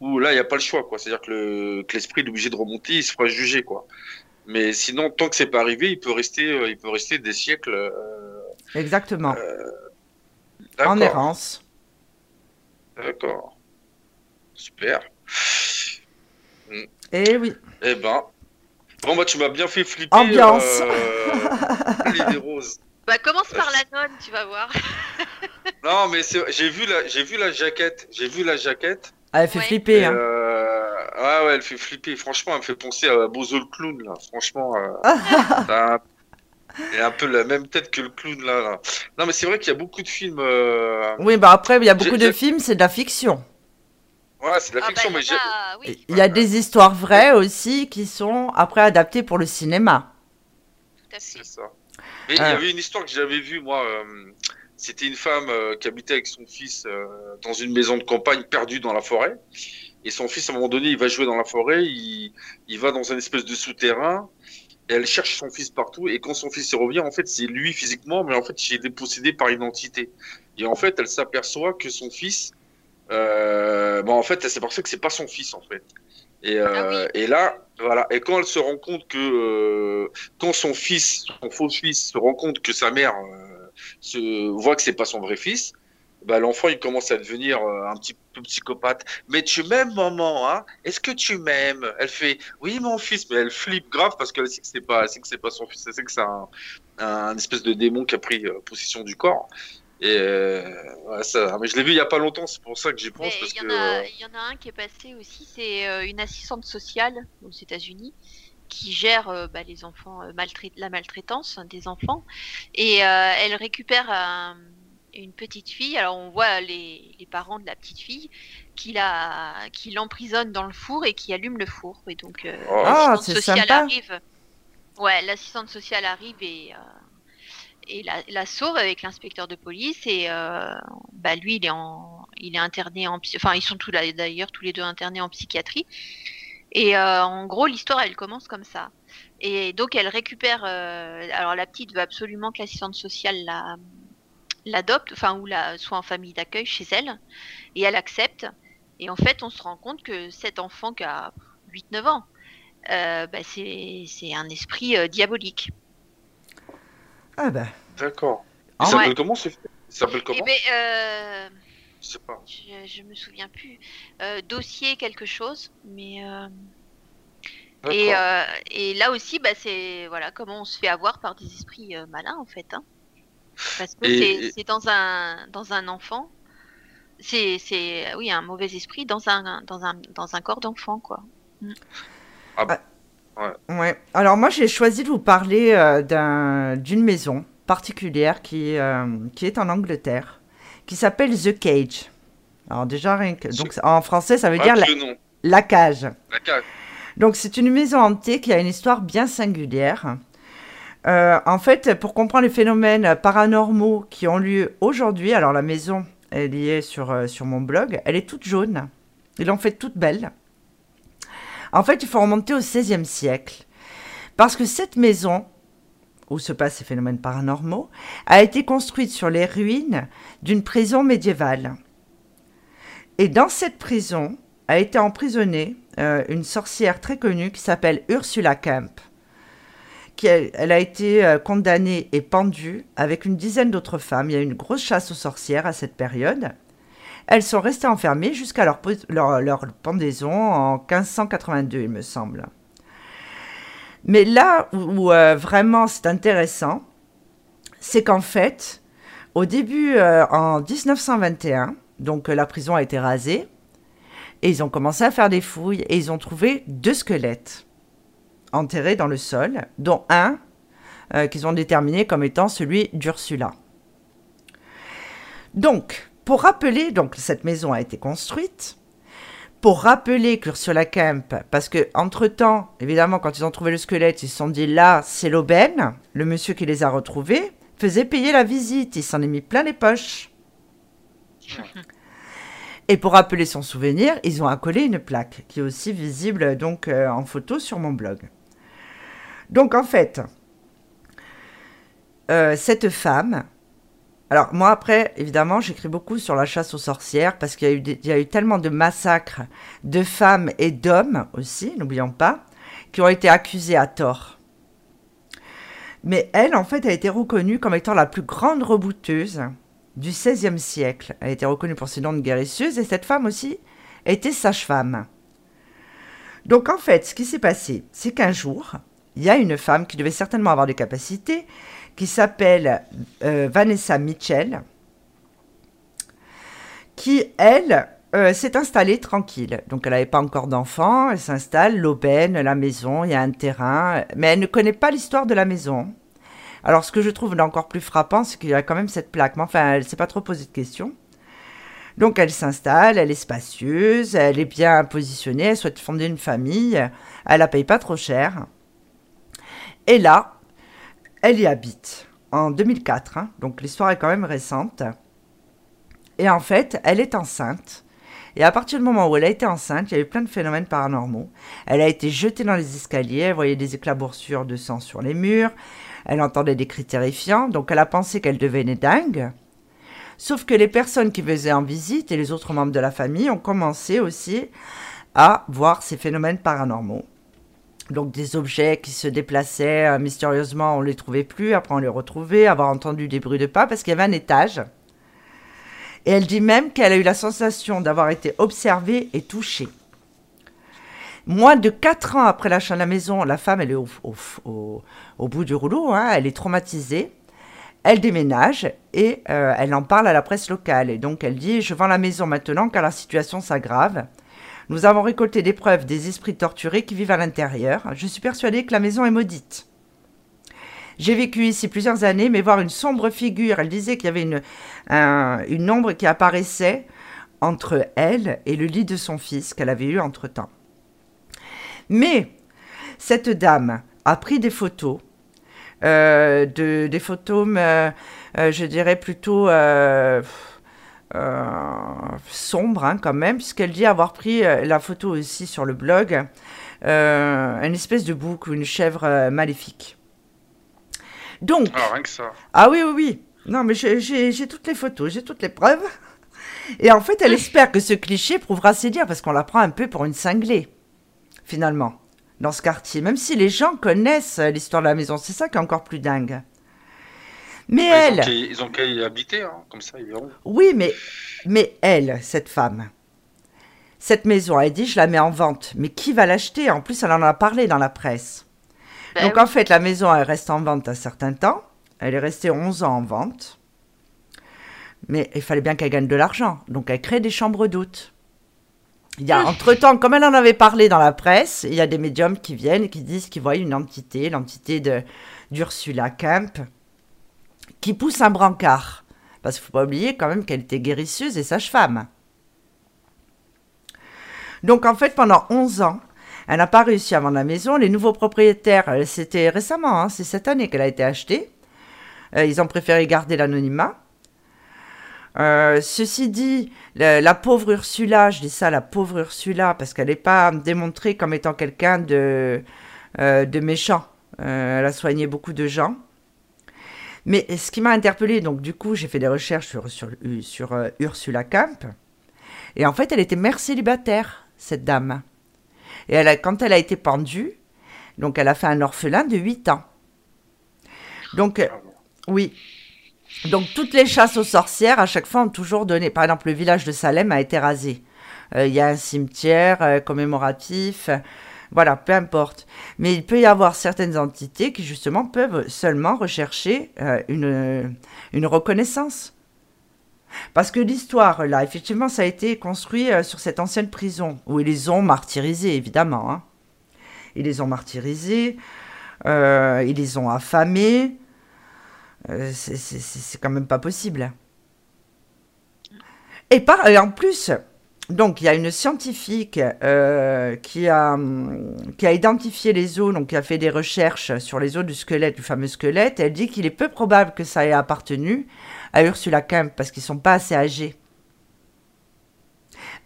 Où là, il n'y a pas le choix, quoi. C'est-à-dire que le- que l'esprit est obligé de remonter, il se fera juger, quoi. Mais sinon, tant que c'est pas arrivé, il peut rester, euh, il peut rester des siècles. euh, Exactement. en d'accord. errance. D'accord. Super. Et oui. Eh ben. Bon, bah, tu m'as bien fait flipper. Ambiance. euh, l'idée rose. Bah commence par la nonne, tu vas voir. Non, mais j'ai vu la, j'ai vu la jaquette. J'ai vu la jaquette. Elle fait Ouais. flipper. Et, hein. euh, Ouais, ouais, elle fait flipper. Franchement, elle me fait penser à Bozo le clown, là. Franchement, euh, t'as un... il a un peu la même tête que le clown, là. là. Non, mais c'est vrai qu'il y a beaucoup de films. euh, Oui, bah après, il y a beaucoup de films, c'est de la fiction. Ouais, c'est de la Ah fiction, bah, mais il y j'ai. en a, oui, Il y a des histoires vraies aussi qui sont après adaptées pour le cinéma. tout à fait. C'est ça. Mais il y Ah. avait une histoire que j'avais vue, moi. euh, C'était une femme euh, qui habitait avec son fils euh, dans une maison de campagne perdue dans la forêt. Et son fils, à un moment donné, il va jouer dans la forêt, il, il va dans un espèce de souterrain. Et elle cherche son fils partout. Et quand son fils y revient, en fait, c'est lui physiquement, mais en fait, il est possédé par une entité. Et en fait, elle s'aperçoit que son fils, euh, bon, en fait, elle s'aperçoit que c'est pas son fils, en fait. Et, euh, et là, voilà. Et quand elle se rend compte que, euh, quand son fils, son faux fils, se rend compte que sa mère euh, se voit que c'est pas son vrai fils, bah, l'enfant il commence à devenir euh, un petit peu psychopathe. Mais tu m'aimes maman, hein? Est-ce que tu m'aimes? Elle fait oui mon fils, mais elle flippe grave parce qu'elle sait que c'est pas, elle sait que c'est pas son fils, elle sait que c'est un, un espèce de démon qui a pris euh, possession du corps. Et euh, ouais, ça, mais je l'ai vu il y a pas longtemps, c'est pour ça que j'y pense Il y, que en a- euh, il y en a un qui est passé aussi, c'est euh, une assistante sociale aux États-Unis qui gère euh, bah, les enfants euh, maltrait- la maltraitance des enfants et euh, elle récupère un- une petite fille. Alors on voit les, les parents de la petite fille qui la qui l'emprisonne dans le four et qui allume le four. Et donc euh, Oh. Ah, l'assistante sociale sympa. arrive. Ouais, l'assistante sociale arrive et euh, et la, la sauve avec l'inspecteur de police et euh, bah lui il est en il est interné en enfin ils sont tous là d'ailleurs tous les deux internés en psychiatrie. Et euh, en gros l'histoire elle commence comme ça. Et donc elle récupère euh, alors la petite veut absolument que l'assistante sociale la l'adopte enfin ou la soit en famille d'accueil chez elle. Et elle accepte. Et en fait on se rend compte que cet enfant qui a 8-9 ans euh, bah, c'est un esprit diabolique Ah ben. d'accord. Ah Il s'appelle ouais. comment ce film? Il s'appelle Eh comment? ben, euh, Je sais pas. je, je me souviens plus. Euh, dossier quelque chose, mais euh, et, euh, et là aussi, bah, c'est voilà comment on se fait avoir par des esprits euh, malins en fait, hein. parce que Et- c'est dans un dans un enfant, c'est c'est oui un mauvais esprit dans un dans un dans un corps d'enfant quoi. Ouais. Alors moi j'ai choisi de vous parler euh, d'un- d'une maison particulière qui, euh, qui est en Angleterre, qui s'appelle The Cage. Alors déjà rien que... Donc en français ça veut dire la, cage. La cage. Donc c'est une maison hantée qui a une histoire bien singulière. Euh, en fait, pour comprendre les phénomènes paranormaux qui ont lieu aujourd'hui, alors la maison elle y est sur, sur mon blog, elle est toute jaune. Ils l'ont fait toute belle. En fait, il faut remonter au XVIe siècle. Parce que cette maison, où se passent ces phénomènes paranormaux, a été construite sur les ruines d'une prison médiévale. Et dans cette prison a été emprisonnée euh, une sorcière très connue qui s'appelle Ursula Kemp. Elle a été euh, condamnée et pendue avec une dizaine d'autres femmes. Il y a eu une grosse chasse aux sorcières à cette période. Elles sont restées enfermées jusqu'à leur, pendaison en 1582, il me semble. Mais là où, euh, vraiment c'est intéressant, c'est qu'en fait, au début, euh, en 1921, donc euh, la prison a été rasée, et ils ont commencé à faire des fouilles, et ils ont trouvé deux squelettes enterrés dans le sol, dont un qu'ils ont déterminé comme étant celui d'Ursula. Donc, pour rappeler, donc cette maison a été construite, pour rappeler qu'Ursula Kemp, parce que entre temps, évidemment, quand ils ont trouvé le squelette, ils se sont dit là, c'est l'aubaine, le monsieur qui les a retrouvés, faisait payer la visite, il s'en est mis plein les poches. Et pour rappeler son souvenir, ils ont accolé une plaque qui est aussi visible donc euh, en photo sur mon blog. Donc en fait, euh, cette femme, alors moi après, évidemment, j'écris beaucoup sur la chasse aux sorcières parce qu'il y, a eu tellement de massacres de femmes et d'hommes aussi, n'oublions pas, qui ont été accusés à tort. Mais elle, en fait, a été reconnue comme étant la plus grande rebouteuse du XVIe siècle. Elle a été reconnue pour ses dons de guérisseuse et cette femme aussi était sage-femme. Donc en fait, ce qui s'est passé, c'est qu'un jour, il y a une femme qui devait certainement avoir des capacités, qui s'appelle euh, Vanessa Mitchell, qui, elle, euh, s'est installée tranquille. Donc elle n'avait pas encore d'enfant, elle s'installe, l'aubaine, la maison, il y a un terrain, mais elle ne connaît pas l'histoire de la maison. Alors ce que je trouve encore plus frappant, c'est qu'il y a quand même cette plaque, mais enfin elle ne s'est pas trop posé de questions. Donc elle s'installe, elle est spacieuse, elle est bien positionnée, elle souhaite fonder une famille, elle la paye pas trop cher. Et là, elle y habite en 2004, hein. donc l'histoire est quand même récente. Et en fait, elle est enceinte. Et à partir du moment où elle a été enceinte, il y a eu plein de phénomènes paranormaux. Elle a été jetée dans les escaliers, elle voyait des éclaboursures de sang sur les murs, elle entendait des cris terrifiants, donc elle a pensé qu'elle devenait dingue. Sauf que les personnes qui faisaient en visite et les autres membres de la famille ont commencé aussi à voir ces phénomènes paranormaux. Donc des objets qui se déplaçaient euh, mystérieusement, on ne les trouvait plus, après on les retrouvait, avoir entendu des bruits de pas parce qu'il y avait un étage. Et elle dit même qu'elle a eu la sensation d'avoir été observée et touchée. Moins de 4 ans après l'achat de la maison, la femme, elle est au, bout du rouleau, hein, elle est traumatisée. Elle déménage et euh, elle en parle à la presse locale. Et donc elle dit Je vends la maison maintenant car la situation s'aggrave. Nous avons récolté des preuves des esprits torturés qui vivent à l'intérieur. Je suis persuadée que la maison est maudite. J'ai vécu ici plusieurs années, mais voir une sombre figure, elle disait qu'il y avait une, ombre qui apparaissait entre elle et le lit de son fils qu'elle avait eu entre-temps. Mais cette dame a pris des photos euh, de, des photos, euh, je dirais plutôt euh, sombres hein, quand même, puisqu'elle dit avoir pris la photo aussi sur le blog, une espèce de bouc ou une chèvre maléfique. Donc. Ah, rien que ça. Ah oui, oui, oui. Non, mais j'ai toutes les photos, j'ai toutes les preuves. Et en fait, elle espère que ce cliché prouvera ses dires, parce qu'on la prend un peu pour une cinglée, finalement dans ce quartier, même si les gens connaissent l'histoire de la maison. C'est ça qui est encore plus dingue. Mais elle. Ils ont qu'à y habiter, hein, comme ça, ils verront. Oui, mais, mais elle, cette femme, cette maison, elle dit je la mets en vente. Mais qui va l'acheter? En plus, elle en a parlé dans la presse. Ben Donc en fait, la maison, elle reste en vente un certain temps. Elle est restée 11 ans en vente. Mais il fallait bien qu'elle gagne de l'argent. Donc elle crée des chambres d'hôtes. Il y a entre-temps, comme elle en avait parlé dans la presse, il y a des médiums qui viennent et qui disent qu'ils voient une entité, l'entité de d'Ursula Kemp, qui pousse un brancard. Parce qu'il ne faut pas oublier quand même qu'elle était guérisseuse et sage-femme. Donc en fait, pendant 11 ans, elle n'a pas réussi à vendre la maison. Les nouveaux propriétaires, euh, c'était récemment, hein, c'est cette année qu'elle a été achetée. Euh, ils ont préféré garder l'anonymat. Euh, ceci dit, la, pauvre Ursula, je dis ça, la pauvre Ursula, parce qu'elle n'est pas démontrée comme étant quelqu'un de, de méchant. Elle a soigné beaucoup de gens. Mais ce qui m'a interpellée, donc du coup, j'ai fait des recherches sur, sur, sur Ursula Camp. Et en fait, elle était mère célibataire, cette dame. Et elle a, quand elle a été pendue, donc elle a fait un orphelin de 8 ans. Donc, oui. Donc toutes les chasses aux sorcières, à chaque fois, ont toujours donné. Par exemple, le village de Salem a été rasé. Euh, il y a un cimetière euh, commémoratif. Voilà, peu importe. Mais il peut y avoir certaines entités qui justement peuvent seulement rechercher euh, une, une reconnaissance. Parce que l'histoire, là, effectivement, ça a été construit sur cette ancienne prison, où ils les ont martyrisés, évidemment. Hein. Ils les ont martyrisés, ils les ont affamés, euh, c'est quand même pas possible. Et, par, en plus, donc il y a une scientifique euh, qui, a, qui a identifié les os, donc qui a fait des recherches sur les os du squelette, du fameux squelette. elle dit qu'il est peu probable que ça ait appartenu à Ursula Kemp parce qu'ils sont pas assez âgés.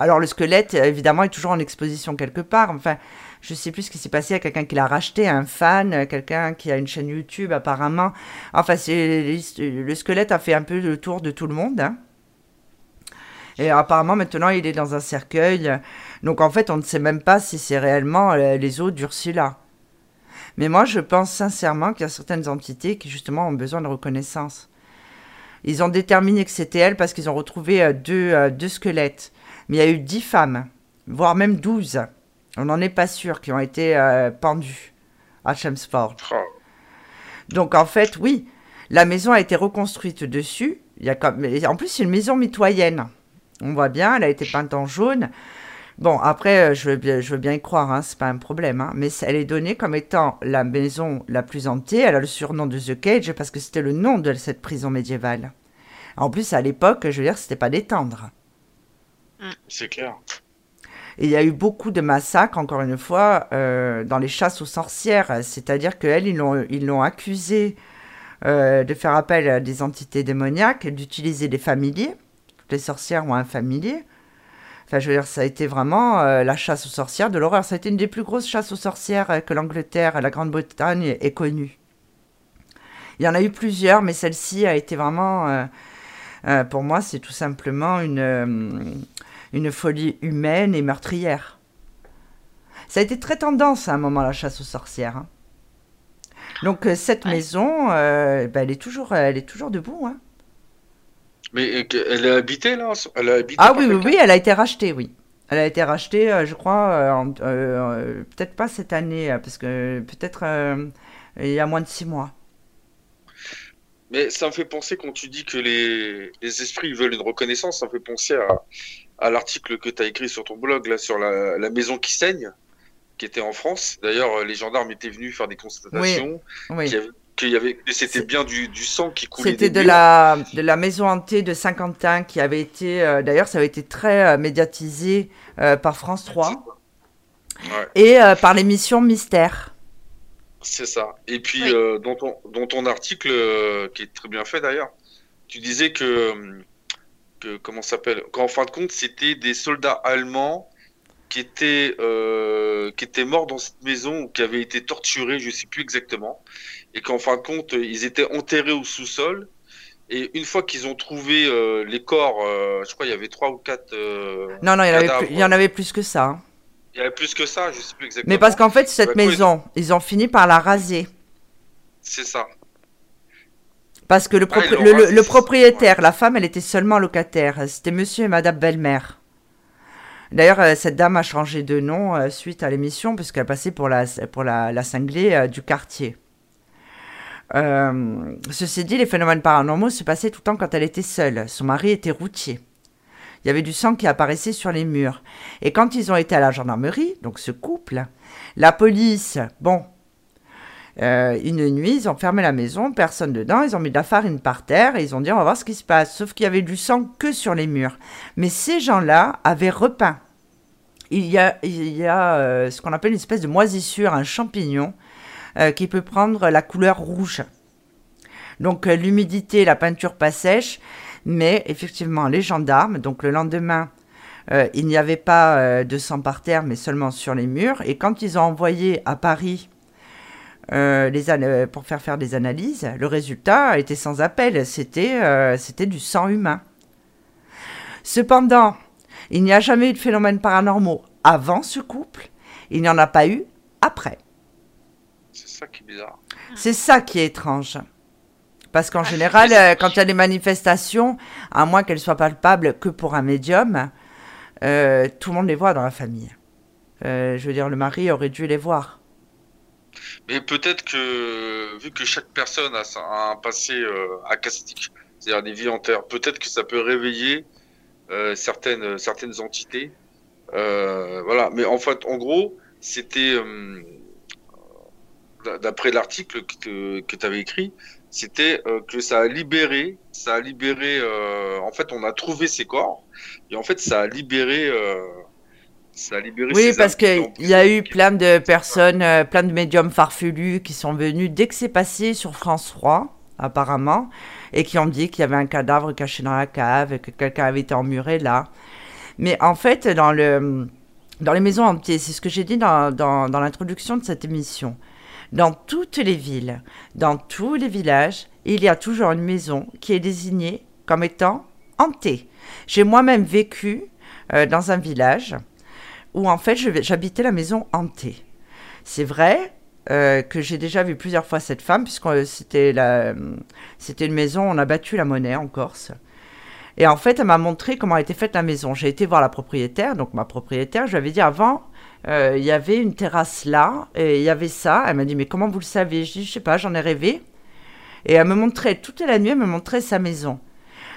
Alors le squelette, évidemment, est toujours en exposition quelque part. Enfin, je sais plus ce qui s'est passé à quelqu'un qui l'a racheté, un fan, quelqu'un qui a une chaîne YouTube apparemment. Enfin, le squelette a fait un peu le tour de tout le monde. Hein. Et apparemment, maintenant, il est dans un cercueil. Donc, en fait, on ne sait même pas si c'est réellement euh, les os d'Ursula. Mais moi, je pense sincèrement qu'il y a certaines entités qui, justement, ont besoin de reconnaissance. Ils ont déterminé que c'était elle parce qu'ils ont retrouvé euh, deux, euh, deux squelettes. Mais il y a eu dix femmes, voire même douze. On n'en est pas sûr, qui ont été euh, pendues à Chelmsford. Oh. Donc en fait, oui, la maison a été reconstruite dessus. Il y a comme... En plus, c'est une maison mitoyenne. On voit bien, elle a été peinte en jaune. Bon, après, euh, je veux bien, je veux bien y croire, hein, c'est pas un problème. hein, mais elle est donnée comme étant la maison la plus hantée. Elle a le surnom de The Cage parce que c'était le nom de cette prison médiévale. En plus, à l'époque, je veux dire, c'était pas détendre. C'est clair. Et il y a eu beaucoup de massacres, encore une fois, euh, dans les chasses aux sorcières. C'est-à-dire qu'elles, ils l'ont, ils l'ont accusée euh, de faire appel à des entités démoniaques, d'utiliser des familiers. Les sorcières ont un familier. Enfin, je veux dire, ça a été vraiment euh, la chasse aux sorcières de l'horreur. Ça a été une des plus grosses chasses aux sorcières euh, que l'Angleterre, la Grande-Bretagne ait connue. Il y en a eu plusieurs, mais celle-ci a été vraiment... euh, pour moi, c'est tout simplement une, une folie humaine et meurtrière. Ça a été très tendance à un moment, la chasse aux sorcières. hein. Donc, cette Ouais. maison, ben, elle, est toujours, elle est toujours debout. hein. Mais euh, elle est habitée là Elle est habitée Ah oui, oui, oui, elle a été rachetée, oui. Elle a été rachetée, euh, je crois, euh, peut-être pas cette année, parce que peut-être il y a moins de six mois. Mais ça me fait penser quand tu dis que les, les esprits veulent une reconnaissance, ça me fait penser à, à l'article que tu as écrit sur ton blog là sur la, la maison qui saigne, qui était en France. D'ailleurs, les gendarmes étaient venus faire des constatations, Oui. avait, qu'il y avait- que c'était bien du, du sang qui coulait C'était de la, de la maison hantée de Saint-Quentin qui avait été, euh, d'ailleurs, ça avait été très euh, médiatisé euh, par France 3 Ouais, et par l'émission Mystère. c'est ça. Et puis, Oui. dans, ton, dans ton article, qui est très bien fait d'ailleurs, tu disais que, que comment ça s'appelle, qu'en fin de compte, c'était des soldats allemands qui étaient, euh, qui étaient morts dans cette maison ou qui avaient été torturés, je sais plus exactement, et qu'en fin de compte, ils étaient enterrés au sous-sol. Et une fois qu'ils ont trouvé euh, les corps, euh, je crois il y avait trois ou quatre. euh, Non, non, il y, en avait plus, il y en avait plus que ça. hein. Il y avait plus que ça, je sais plus exactement. Mais parce qu'en fait, cette Bah, maison, ils ont fini par la raser. c'est ça. Parce que le, Ah, propri- le- propriétaire, la femme, elle était seulement locataire. C'était monsieur et madame Belle-Mère. D'ailleurs, euh, cette dame a changé de nom euh, suite à l'émission, puisqu'elle passait pour la, pour la, cinglée euh, du quartier. Ceci dit, les phénomènes paranormaux se passaient tout le temps quand elle était seule. Son mari était routier. Il y avait du sang qui apparaissait sur les murs. Et quand ils ont été à la gendarmerie, donc ce couple, la police, bon, euh, une nuit, ils ont fermé la maison, personne dedans, ils ont mis de la farine par terre et ils ont dit on va voir ce qui se passe. Sauf qu'il y avait du sang que sur les murs. Mais ces gens-là avaient repeint. Il y a, euh, ce qu'on appelle une espèce de moisissure, un champignon, euh, qui peut prendre la couleur rouge. Donc l'humidité, la peinture pas sèche, mais effectivement les gendarmes, donc le lendemain, il n'y avait pas de sang par terre, mais seulement sur les murs. Et quand ils ont envoyé à Paris euh, les an- euh, pour faire faire des analyses, le résultat était sans appel. C'était euh, c'était du sang humain. Cependant, il n'y a jamais eu de phénomènes paranormaux avant ce couple. Il n'y en a pas eu après. C'est ça qui est bizarre. C'est ça qui est étrange. Parce qu'en Ah, général, quand il y a des manifestations, à moins qu'elles soient palpables que pour un médium, euh, tout le monde les voit dans la famille. Euh, je veux dire, le mari aurait dû les voir. Mais peut-être que, vu que chaque personne a, un passé euh, acastique, c'est-à-dire des vies antérieures, peut-être que ça peut réveiller euh, certaines, certaines entités. Euh, voilà. Mais en fait, en gros, c'était, euh, d'après l'article que, tu avais écrit, c'était euh, que ça a libéré, ça a libéré, euh, en fait, on a trouvé ces corps, et en fait, ça a libéré, euh, ça a libéré Oui, parce qu'il y a eu plein de personnes, euh, plein de médiums farfelus qui sont venus dès que c'est passé sur France 3, apparemment, et qui ont dit qu'il y avait un cadavre caché dans la cave, que quelqu'un avait été emmuré là. Mais en fait, dans, le, dans les maisons hantées, c'est ce que j'ai dit dans, dans, dans l'introduction de cette émission. Dans toutes les villes, dans tous les villages, il y a toujours une maison qui est désignée comme étant hantée. J'ai moi-même vécu euh, dans un village où en fait j'habitais la maison hantée. C'est vrai, euh, que j'ai déjà vu plusieurs fois cette femme, puisque c'était la, c'était une maison, on a battu la monnaie en Corse. Et en fait, elle m'a montré comment était faite la maison. J'ai été voir la propriétaire, donc ma propriétaire, je lui avais dit avant, euh, il y avait une terrasse là, et il y avait ça. Elle m'a dit, mais comment vous le savez? Je dis, je sais pas, j'en ai rêvé. Et elle me montrait, toute la nuit, elle me montrait sa maison.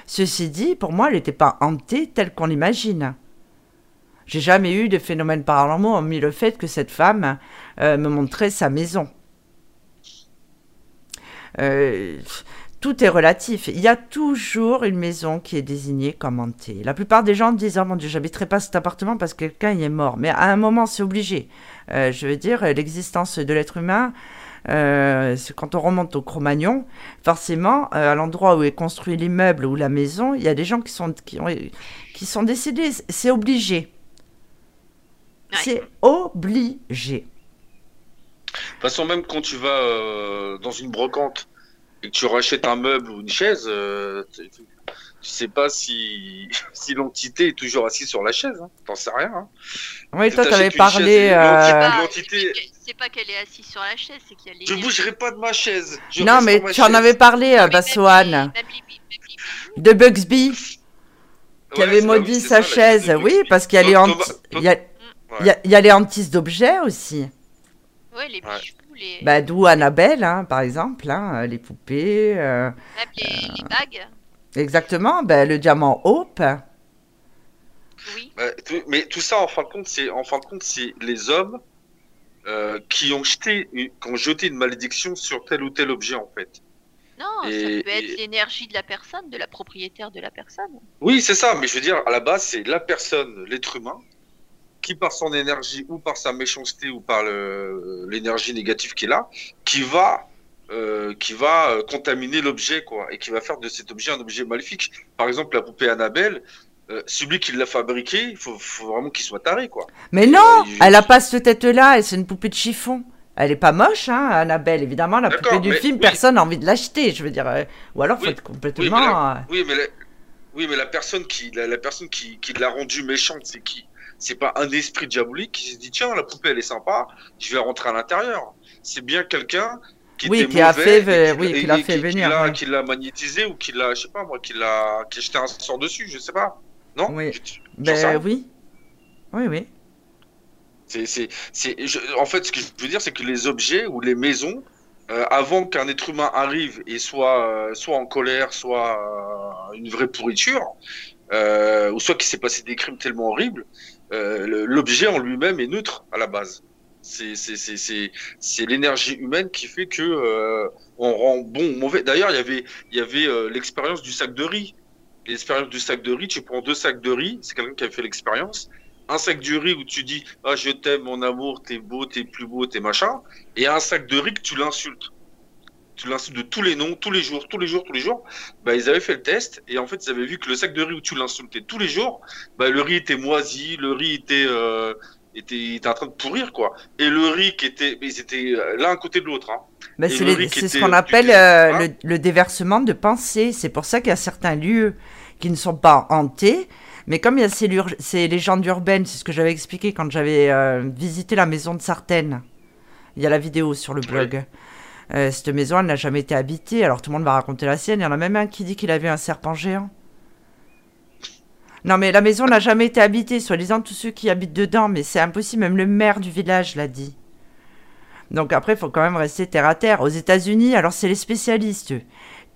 Ceci dit, pour moi, elle n'était pas hantée telle qu'on l'imagine. J'ai jamais eu de phénomène paranormal, hormis le fait que cette femme euh, me montrait sa maison. Euh, tout est relatif. Il y a toujours une maison qui est désignée comme hantée. La plupart des gens disent Oh mon Dieu, j'habiterai pas cet appartement parce que quelqu'un y est mort. Mais à un moment, c'est obligé. Euh, je veux dire, l'existence de l'être humain, quand on remonte au Cro-Magnon, forcément, à l'endroit où est construit l'immeuble ou la maison, il y a des gens qui sont, qui ont, qui sont décédés. C'est obligé. C'est obligé. De toute façon, même quand tu vas dans une brocante et que tu rachètes un meuble ou une chaise, euh, tu, tu, sais pas si, si l'entité est toujours assise sur la chaise. Hein. T'en sais rien. Hein. Oui, toi, t'avais parlé. Euh... C'est pas qu'elle est assise sur la chaise, c'est qu'elle est. Je bougerai pas de ma chaise. Je non, mais tu en avais parlé, euh, Bassoane. De Bugsby. Qui ouais, avait maudit sa ça, chaise. Oui, parce qu'il y a les hantises. Il y a, ouais. y a les hantises d'objets aussi. Oui, les bijoux. Les... Bah, D'où Annabelle, hein, par exemple, hein, les poupées. Euh, les, euh, les, bagues. Exactement, bah, le diamant Hope. Oui. Bah, tout, mais tout ça, en fin de compte, c'est en fin de compte, c'est les hommes euh, qui ont jeté, qui ont jeté une malédiction sur tel ou tel objet, en fait. Non, et, ça peut être et... l'énergie de la personne, de la propriétaire de la personne. Oui, c'est ça, mais je veux dire, à la base, c'est la personne, l'être humain, qui par son énergie ou par sa méchanceté ou par l'énergie négative qu'il a, qui va euh, qui va contaminer l'objet quoi et qui va faire de cet objet un objet maléfique. Par exemple, la poupée Annabelle, euh, celui qui l'a fabriquée, il faut, faut, vraiment qu'il soit taré quoi. Mais non, euh, elle a pas cette tête-là, c'est une poupée de chiffon. Elle est pas moche, hein, Annabelle. Évidemment, la poupée du film, oui. personne n'a envie de l'acheter. Je veux dire, euh, ou alors faut oui, être complètement. Oui, mais la, oui, mais la, oui, mais la personne qui, la, la personne qui, qui l'a rendue méchante, c'est qui? C'est pas un esprit diabolique qui se dit tiens la poupée elle est sympa, je vais rentrer à l'intérieur. C'est bien quelqu'un qui oui, était qui mauvais, a fait, et, oui, qui l'a fait qui, venir, qui, l'a magnétisé ou qui l'a, je sais pas moi, qui l'a, qui a jeté un sort dessus, je sais pas. Non? Oui. Ben oui. Oui, oui. C'est, en fait, ce que je veux dire, c'est que les objets ou les maisons, euh, avant qu'un être humain arrive et soit, euh, soit en colère, soit euh, une vraie pourriture, ou soit qu'il s'est passé des crimes tellement horribles, euh, l'objet en lui-même est neutre à la base. C'est l'énergie humaine qui fait que euh, on rend bon ou mauvais. D'ailleurs, il y avait, y avait euh, l'expérience du sac de riz. L'expérience du sac de riz, tu prends deux sacs de riz, c'est quelqu'un qui a fait l'expérience. Un sac de riz où tu dis ah je t'aime mon amour, t'es beau, t'es plus beau, t'es machin, et un sac de riz que tu l'insultes tu l'insultes de tous les noms, tous les jours, tous les jours, tous les jours, bah, ils avaient fait le test et en fait, ils avaient vu que le sac de riz où tu l'insultais tous les jours, bah, le riz était moisi, le riz était, euh, était, était en train de pourrir, quoi. Et le riz qui était, ils étaient l'un à côté de l'autre, hein. Bah, c'est ce qu'on appelle euh, le, le, déversement de pensée. C'est pour ça qu'il y a certains lieux qui ne sont pas hantés. Mais comme il y a ces, ces légendes urbaines, c'est ce que j'avais expliqué quand j'avais euh, visité la maison de Sartène. Il y a la vidéo sur le blog. Oui. Euh, cette maison, elle n'a jamais été habitée. Alors tout le monde va raconter la sienne. Il y en a même un qui dit qu'il a vu un serpent géant. Non, mais la maison n'a jamais été habitée, soi-disant tous ceux qui habitent dedans. Mais c'est impossible, même le maire du village l'a dit. Donc après, il faut quand même rester terre à terre. Aux États-Unis, alors c'est les spécialistes.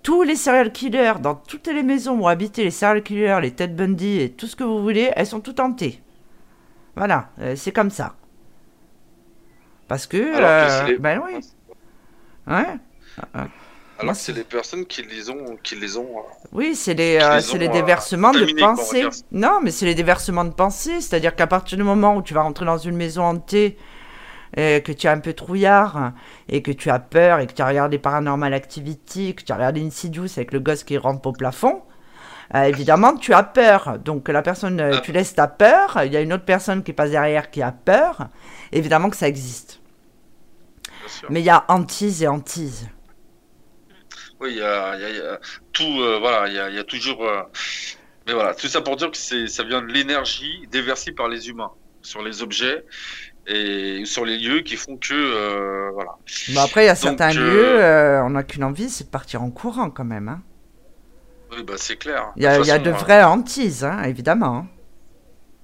Tous les serial killers, dans toutes les maisons où habitent les serial killers, les Ted Bundy et tout ce que vous voulez, elles sont toutes hantées. Voilà, euh, c'est comme ça. Parce que. Euh, les... Ben oui. Ouais. Alors c'est les personnes qui les ont, qui les ont. Oui, c'est les, euh, les, les déversements de pensée. Non, mais c'est les déversements de pensée, c'est-à-dire qu'à partir du moment où tu vas rentrer dans une maison hantée, et que tu es un peu trouillard, et que tu as peur, et que tu as regardé Paranormal Activity, que tu as regardé Insidious avec le gosse qui rampe au plafond, euh, évidemment, tu as peur. Donc la personne, ah. tu laisses ta peur, il y a une autre personne qui passe derrière qui a peur, évidemment que ça existe. Mais il y a hantise et hantise. Oui, il y a, y, a, y a, tout, euh, voilà, il y a, y a, toujours. Euh... Mais voilà, tout ça pour dire que ça vient de l'énergie déversée par les humains sur les objets. et sur les lieux qui font que euh, voilà. Bon, après, il y a certains lieux, on n'a qu'une envie, c'est de partir en courant quand même. Hein. Oui, bah, c'est clair. Il y a, de, y a de vraies hantises, hein, évidemment.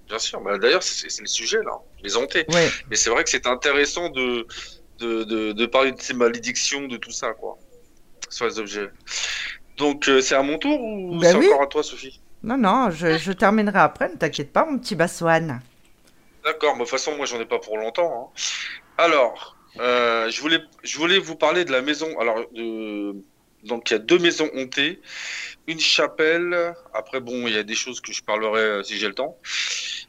Bien sûr, bah, d'ailleurs, c'est le sujet là, les hantés. Mais c'est vrai que c'est intéressant de de, de, de, parler de ces malédictions, de tout ça, quoi, sur les objets. Donc, c'est à mon tour ou ben c'est encore à toi, Sophie? Non, non, je, terminerai après, ne t'inquiète pas, mon petit Bassoane. D'accord, de toute façon, moi, j'en ai pas pour longtemps. Hein. Alors, euh, je, voulais, je voulais vous parler de la maison. Alors, de... donc, il y a deux maisons hantées, une chapelle. Après, bon, il y a des choses que je parlerai euh, si j'ai le temps.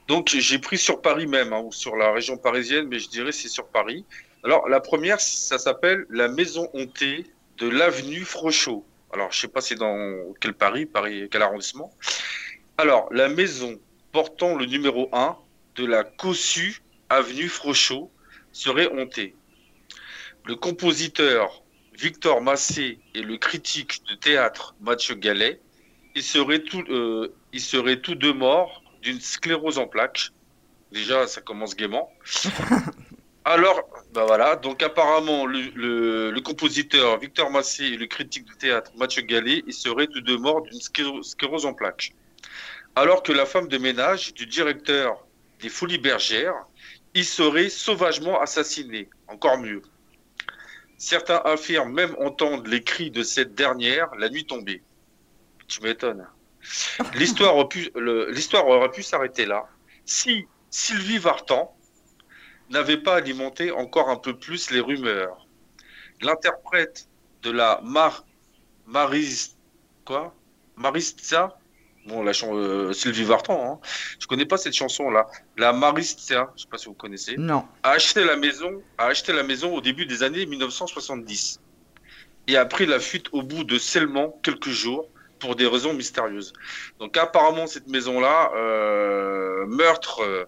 Donc, j'ai pris sur Paris même, hein, ou sur la région parisienne, mais je dirais c'est sur Paris. Alors, la première, ça s'appelle la maison hantée de l'avenue Frochot. Alors, je sais pas c'est dans quel Paris, Paris, quel arrondissement. Alors, la maison portant le numéro 1 de la Cossu avenue Frochot serait hantée. Le compositeur Victor Massé et le critique de théâtre Mathieu Gallet, ils seraient euh, ils seraient tous deux morts d'une sclérose en plaques. Déjà, ça commence gaiement. Alors, bah voilà, donc apparemment, le, compositeur Victor Massé et le critique de théâtre Mathieu Gallet, ils seraient tous deux morts d'une sclérose en plaques. Alors que la femme de ménage du directeur des Folies Bergères, ils seraient sauvagement assassinés. Encore mieux. Certains affirment même entendre les cris de cette dernière la nuit tombée. Tu m'étonnes. L'histoire aurait pu s'arrêter là si Sylvie Vartan, n'avait pas alimenté encore un peu plus les rumeurs. L'interprète de la Mar Maris quoi? Maristia Bon, la chanson euh, Sylvie Vartan, hein. je connais pas cette chanson là. La Maristia, je sais pas si vous connaissez. Non. A acheté la maison, a acheté la maison au début des années 1970 et a pris la fuite au bout de seulement quelques jours pour des raisons mystérieuses. Donc apparemment cette maison là, euh, meurtre. Euh,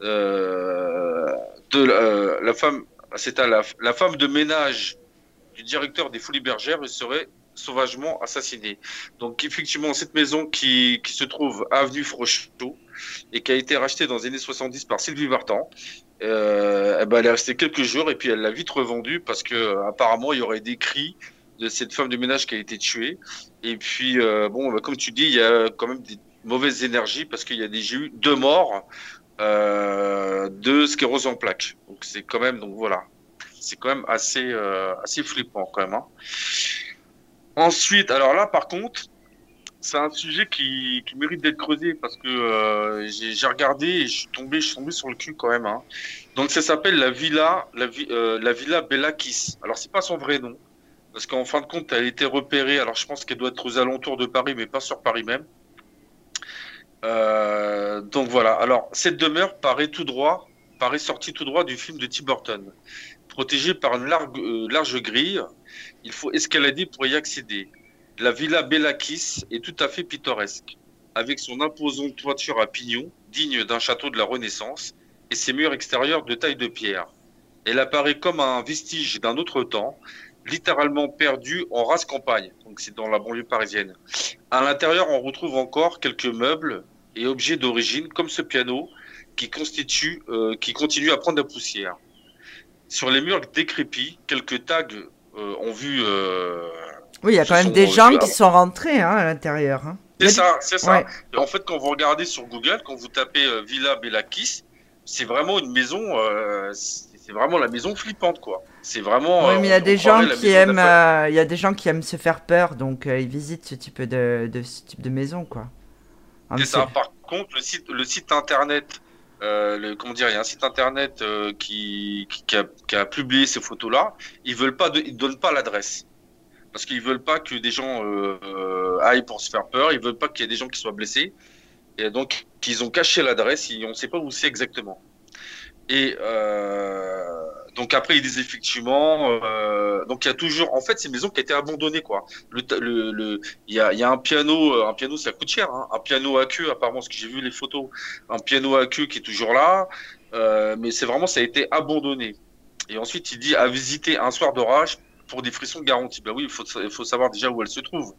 de euh, la femme, c'est à la, la, femme de ménage du directeur des Folies Bergères serait sauvagement assassinée. Donc effectivement, cette maison qui, qui se trouve avenue Frochot et qui a été rachetée dans les années 70 par Sylvie Vartan, euh, eh ben, elle est restée quelques jours et puis elle l'a vite revendue parce que apparemment il y aurait des cris de cette femme de ménage qui a été tuée. Et puis bon, bah, comme tu dis, il y a quand même des mauvaises énergies parce qu'il y a déjà eu deux morts euh, de sclérose en plaques. Donc c'est quand même, donc voilà, c'est quand même assez, euh, assez flippant quand même. Hein. Ensuite, alors là par contre, c'est un sujet qui, qui mérite d'être creusé parce que euh, j'ai regardé et je suis tombé, je suis tombé sur le cul quand même. Hein. Donc ça s'appelle la villa, la, euh, la villa Bellakis. Alors c'est pas son vrai nom parce qu'en fin de compte, elle a été repérée. Alors je pense qu'elle doit être aux alentours de Paris, mais pas sur Paris même. Euh, donc voilà. Alors cette demeure paraît tout droit, paraît sortie tout droit du film de Tim Burton. Protégée par une large, euh, large grille, il faut escalader pour y accéder. La villa Bellakis est tout à fait pittoresque, avec son imposante toiture à pignons, digne d'un château de la Renaissance, et ses murs extérieurs de taille de pierre. Elle apparaît comme un vestige d'un autre temps, littéralement perdu en race campagne. Donc c'est dans la banlieue parisienne. À l'intérieur, on retrouve encore quelques meubles et objets d'origine, comme ce piano qui constitue, euh, qui continue à prendre la poussière. Sur les murs décrépits, quelques tags euh, ont vu. Euh, oui, il y a quand même des gens qui sont rentrés hein, à l'intérieur. Hein. C'est ça, c'est ça. En fait, quand vous regardez sur Google, quand vous tapez Villa Bellakis, c'est vraiment une maison c'est vraiment la maison flippante, quoi. C'est vraiment. Oui, mais il y a des gens qui aiment, il y a des gens qui aiment se faire peur, donc ils visitent ce type de, de, ce type de maison, quoi. C'est ça. Par contre, le site, le site internet, euh, le, comment dire, il y a un site internet euh, qui, qui, a, qui, a, publié ces photos-là. Ils veulent pas, de, ils donnent pas l'adresse parce qu'ils veulent pas que des gens euh, aillent pour se faire peur. Ils veulent pas qu'il y ait des gens qui soient blessés. Et donc, ils ont caché l'adresse. On ne sait pas où c'est exactement. Et euh, donc après ils disent effectivement, euh, donc il y a toujours, en fait c'est une maison qui a été abandonnée quoi. Le, le, le y a, y a un piano, un piano ça coûte cher, hein, un piano à queue apparemment, ce que j'ai vu les photos, un piano à queue qui est toujours là, euh, mais c'est vraiment ça a été abandonné. Et ensuite il dit à visiter un soir d'orage pour des frissons garantis. Ben oui, il faut, faut savoir déjà où elle se trouve.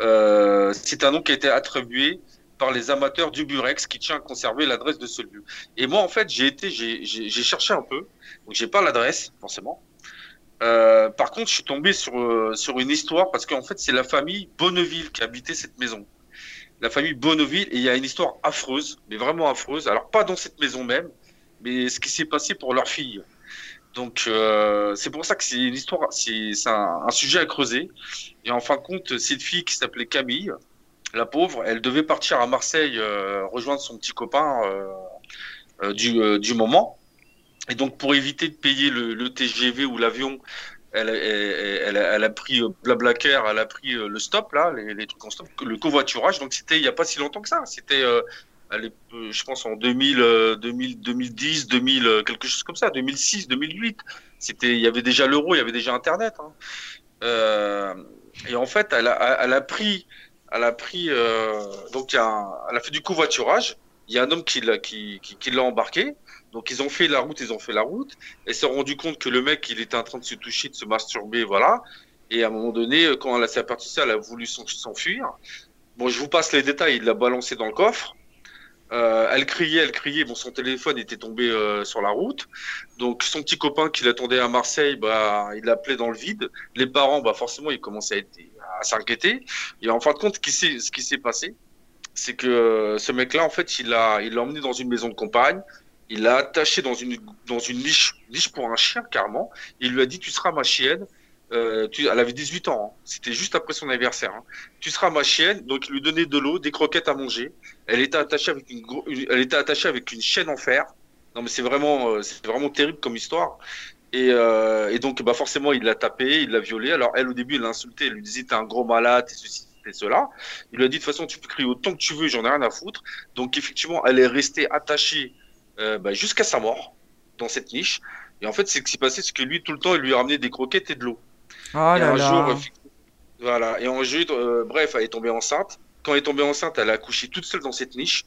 Euh, c'est un nom qui a été attribué par les amateurs du Burex qui tient à conserver l'adresse de ce lieu. Et moi, en fait, j'ai été, j'ai cherché un peu, donc j'ai pas l'adresse forcément. Euh, par contre, je suis tombé sur euh, sur une histoire parce qu'en fait, c'est la famille Bonneville qui habitait cette maison. La famille Bonneville et il y a une histoire affreuse, mais vraiment affreuse. Alors pas dans cette maison même, mais ce qui s'est passé pour leur fille. Donc euh, c'est pour ça que c'est une histoire, c'est un, un, sujet à creuser. Et en fin de compte, cette fille qui s'appelait Camille, la pauvre, elle devait partir à Marseille euh, rejoindre son petit copain euh, euh, du, moment. Et donc, pour éviter de payer le, TGV ou l'avion, elle, elle, elle, a pris Blablacar, elle a pris le stop, là, les, trucs en stop, le covoiturage. Donc, c'était il n'y a pas si longtemps que ça. C'était, je pense, en 2000, 2000, 2010, 2000, quelque chose comme ça, 2006, 2008. C'était, il y avait déjà l'euro, il y avait déjà Internet. Hein. et en fait, elle elle a pris elle a pris, euh, donc elle a fait du covoiturage. Il y a un homme qui l'a qui, qui, l'a embarqué. Donc ils ont fait la route, ils ont fait la route. Elle s'est rendu compte que le mec, il était en train de se toucher, de se masturber, voilà. Et à un moment donné, quand elle s'est aperçue ça, elle a voulu s'enfuir. Bon, je vous passe les détails. Il l'a balancé dans le coffre. Euh, elle criait, elle criait. Bon, son téléphone était tombé euh, sur la route. Donc, son petit copain qui l'attendait à Marseille, bah, il l'appelait dans le vide. Les parents, bah, forcément, ils commençaient à être, à s'inquiéter. Et en fin de compte, ce qui s'est passé, c'est que euh, ce mec-là, en fait, il l'a emmené dans une maison de campagne. Il l'a attaché dans une, dans niche, pour un chien, carrément. Il lui a dit, tu seras ma chienne. Euh, elle avait 18 ans, hein. c'était juste après son anniversaire. Hein. Tu seras ma chienne, donc il lui donnait de l'eau, des croquettes à manger. Elle était attachée avec une, elle était attachée avec une chaîne en fer. Non mais c'est vraiment, euh, c'est vraiment terrible comme histoire. Et, euh, et, donc, bah forcément, il l'a tapé, il l'a violé. Alors, elle, au début, elle l'a insulté, elle lui disait T'es un gros malade, t'es ceci, t'es cela. Il lui a dit De toute façon, tu peux crier autant que tu veux, j'en ai rien à foutre. Donc, effectivement, elle est restée attachée euh, bah, jusqu'à sa mort dans cette niche. Et en fait, ce qui s'est passé, c'est que lui, tout le temps, il lui a ramené des croquettes et de l'eau. Oh et un jour, voilà. Et un jour, euh, bref, elle est tombée enceinte. Quand elle est tombée enceinte, elle a accouché toute seule dans cette niche.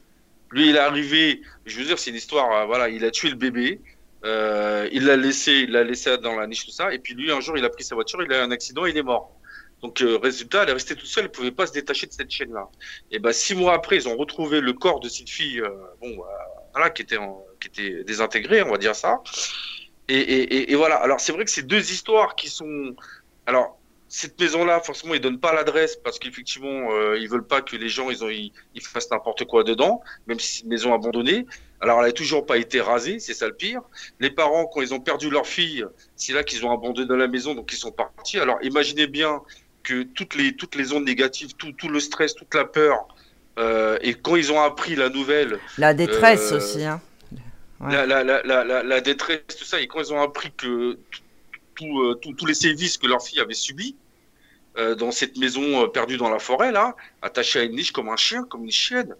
Lui, il est arrivé, je veux dire, c'est une histoire, voilà, il a tué le bébé. Euh, il l'a laissé, il l'a laissé dans la niche tout ça. Et puis lui, un jour, il a pris sa voiture, il a eu un accident, il est mort. Donc euh, résultat, elle est restée toute seule, elle pouvait pas se détacher de cette chaîne-là. Et ben six mois après, ils ont retrouvé le corps de cette fille, euh, bon, euh, voilà, qui était qui était désintégrée, on va dire ça. Et, voilà. Alors c'est vrai que ces deux histoires qui sont, alors cette maison-là, forcément, ils donnent pas l'adresse parce qu'effectivement, ils veulent pas que les gens ils, ils, fassent n'importe quoi dedans, même si c'est une maison abandonnée. Alors, elle a toujours pas été rasée, c'est ça le pire. Les parents, quand ils ont perdu leur fille, c'est là qu'ils ont abandonné la maison, donc ils sont partis. Alors, imaginez bien que toutes les toutes les ondes négatives, tout, tout le stress, toute la peur, euh, et quand ils ont appris la nouvelle, la détresse euh, aussi, hein. La, la, la, la, la détresse, tout ça, et quand ils ont appris que euh, tous les sévices que leur fille avait subis euh, dans cette maison perdue dans la forêt, là, attachée à une niche comme un chien, comme une chienne.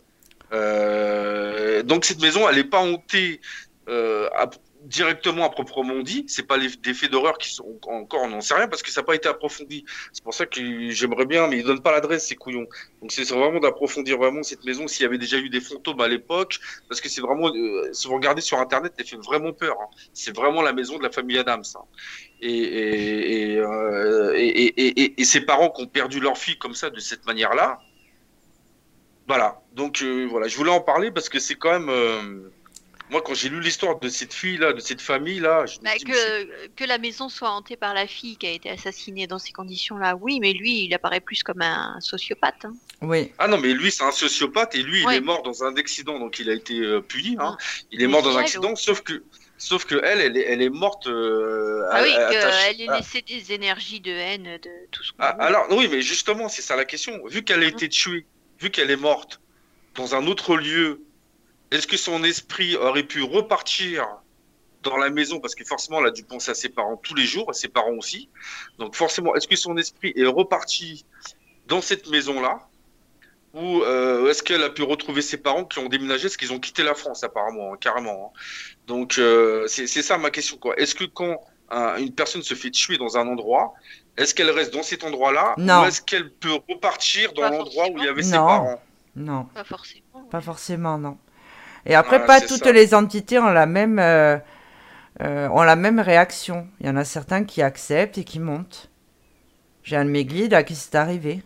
Donc cette maison, elle n'est pas hantée directement à proprement dit. C'est pas les, des faits d'horreur qui sont encore, on n'en sait rien parce que ça n'a pas été approfondi. C'est pour ça que j'aimerais bien, mais ils donnent pas l'adresse, ces couillons. Donc c'est vraiment d'approfondir vraiment cette maison s'il y avait déjà eu des fantômes à l'époque, parce que c'est vraiment, si vous regardez sur internet, elle fait vraiment peur. Hein. C'est vraiment la maison de la famille Adams. Hein et, euh, et, parents qui ont perdu leur fille comme ça, de cette manière-là. Voilà. Donc euh, voilà, je voulais en parler parce que c'est quand même. Euh, moi, quand j'ai lu l'histoire de cette fille-là, de cette famille-là. Bah, que, que la maison soit hantée par la fille qui a été assassinée dans ces conditions-là, oui, mais lui, il apparaît plus comme un sociopathe. Hein. Oui. Ah non, mais lui, c'est un sociopathe et lui, il est mort dans un accident, donc il a été puni. Hein. Il est mort dans un accident, sauf que Sauf que elle, elle est, elle est morte. Euh, ah oui, qu'elle ait laissé des énergies de haine, de tout ce qu'on ah, Alors, oui, mais justement, c'est ça la question. Vu qu'elle a été tuée, vu qu'elle est morte dans un autre lieu, est-ce que son esprit aurait pu repartir dans la maison? Parce que forcément, elle a dû penser à ses parents tous les jours, à ses parents aussi. Donc, forcément, est-ce que son esprit est reparti dans cette maison-là? Ou euh, est-ce qu'elle a pu retrouver ses parents qui ont déménagé? Parce qu'ils ont quitté la France apparemment, hein, carrément. Hein. Donc euh, c'est ça ma question. Est-ce que quand une personne se fait tuer dans un endroit, est-ce qu'elle reste dans cet endroit-là ou est-ce qu'elle peut repartir dans l'endroit où il y avait ses parents Non. Pas forcément. Pas forcément, non. Et après, pas toutes les entités ont la même euh, ont la même réaction. Il y en a certains qui acceptent et qui montent. J'ai un de mes guides à qui c'est arrivé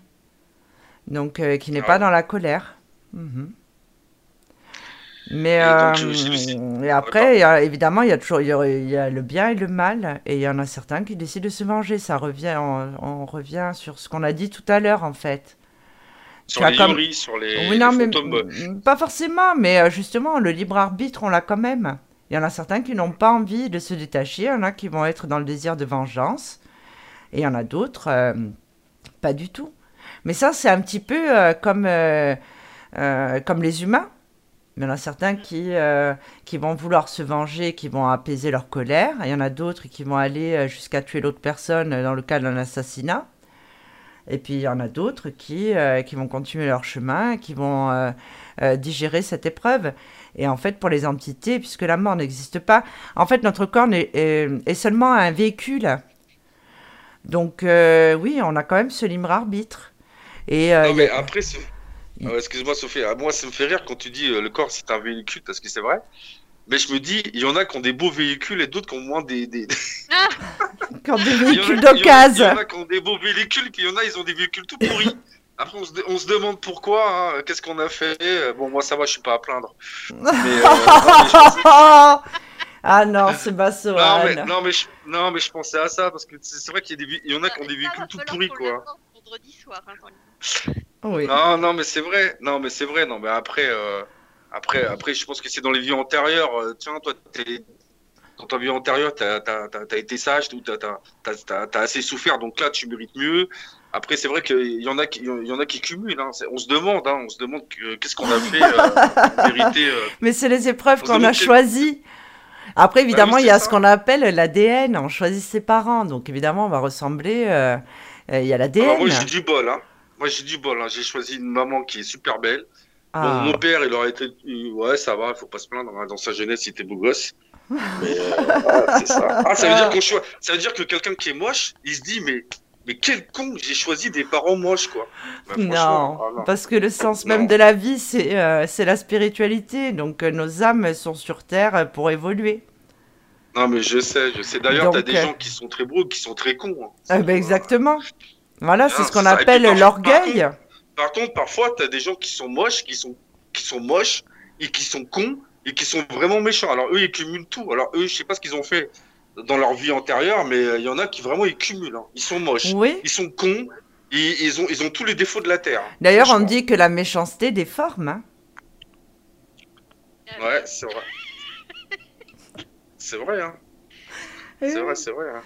donc euh, qui n'est pas dans la colère. Mhm. Mais Et donc, euh, et après, il y a- évidemment, il y a toujours il y a, il y a le bien et le mal, et il y en a certains qui décident de se venger. Ça revient, on, on revient sur ce qu'on a dit tout à l'heure, en fait. Sur les comme- Yuri, sur les, oui, les non, mais fantômes. pas forcément, mais euh, justement, le libre arbitre, on l'a quand même. Il y en a certains qui n'ont pas envie de se détacher, il y en a qui vont être dans le désir de vengeance, et il y en a d'autres, euh, pas du tout. Mais ça, c'est un petit peu euh, comme, euh, comme les humains. Il y en a certains qui, euh, qui vont vouloir se venger, qui vont apaiser leur colère. Il y en a d'autres qui vont aller euh, jusqu'à tuer l'autre personne euh, dans le cas d'un assassinat. Et puis il y en a d'autres qui, euh, qui vont continuer leur chemin, qui vont euh, euh, digérer cette épreuve. Et en fait, pour les entités, puisque la mort n'existe pas, en fait, notre corps est, est- est seulement un véhicule. Donc oui, on a quand même ce libre arbitre. Et Non, mais après, c'est- Ah, Excuse-moi, Sophie. Ah, Moi, ça me fait rire quand tu dis euh, le corps, c'est un véhicule, parce que c'est vrai. Mais je me dis, il y en a qui ont des beaux véhicules et d'autres qui ont moins des. des... quand des Il y en a- véhicules a- Il y d'occasion. en a qui ont des beaux véhicules, puis il y en a, ils ont des véhicules tout pourris. Après, on se, on se demande pourquoi, hein, qu'est-ce qu'on a fait. Bon, moi, ça va, je suis pas à plaindre. Mais, euh, non, mais je- ah non, c'est basso, non, mais, non, mais je, non, mais je pensais à ça, parce que c'est vrai qu'il y, a des vé- il y en a qui ont des véhicules tout pourris, quoi. Vendredi soir, hein, Oui. Non, non, mais c'est vrai. Non, mais c'est vrai. Non, mais après, euh, après, après, je pense que c'est dans les vies antérieures. euh, tiens, toi, t'es, dans ta vie antérieure, t'as, t'as, t'as, t'as été sage, t'as, assez souffert, donc là, tu mérites mieux. Après, c'est vrai qu'il y en a qui, il y en a qui cumulent. Hein. On se demande, hein, on se demande que- qu'est-ce qu'on a fait euh, pour mériter. euh. Mais c'est les épreuves qu'on a choisies. Après, évidemment, Bah oui, il y a ce qu'on appelle l'ADN. On choisit ses parents. Donc, évidemment, on va ressembler. euh, euh, Il y a l'ADN. moi, j'ai du bol. Hein. Moi, j'ai du bol. Hein. J'ai choisi une maman qui est super belle. Bon, Ah. mon père, il aurait été. Ouais, ça va, il faut pas se plaindre. hein. Dans sa jeunesse, il était beau gosse. Mais euh, c'est ça. Ah, ça veut dire qu'on choi- ça veut dire que quelqu'un qui est moche, il se dit mais mais quel con, j'ai choisi des parents moches quoi. Bah, franchement, Non, ah, parce que le sens même Non. de la vie, c'est euh, la spiritualité. Donc, euh, nos âmes sont sur Terre euh, pour évoluer. Non mais je sais, je sais. D'ailleurs, t'as Donc, des euh, gens qui sont très beaux, qui sont très cons. hein. Ah ben, exactement. Voilà, c'est Ah, ce qu'on appelle l'orgueil. Par contre, parfois, t'as des gens qui sont moches, qui sont qui sont moches et qui sont cons et qui sont vraiment méchants. Alors eux, ils cumulent tout. Alors eux, je sais pas ce qu'ils ont fait dans leur vie antérieure, mais euh, il y en a qui vraiment ils cumulent. hein. Ils sont moches, Oui. ils sont cons. Et ils ont, ils ont tous les défauts de la Terre. hein. D'ailleurs, on dit que la méchanceté déforme. hein. Ouais, c'est vrai. C'est vrai, hein. C'est vrai, c'est vrai. Hein.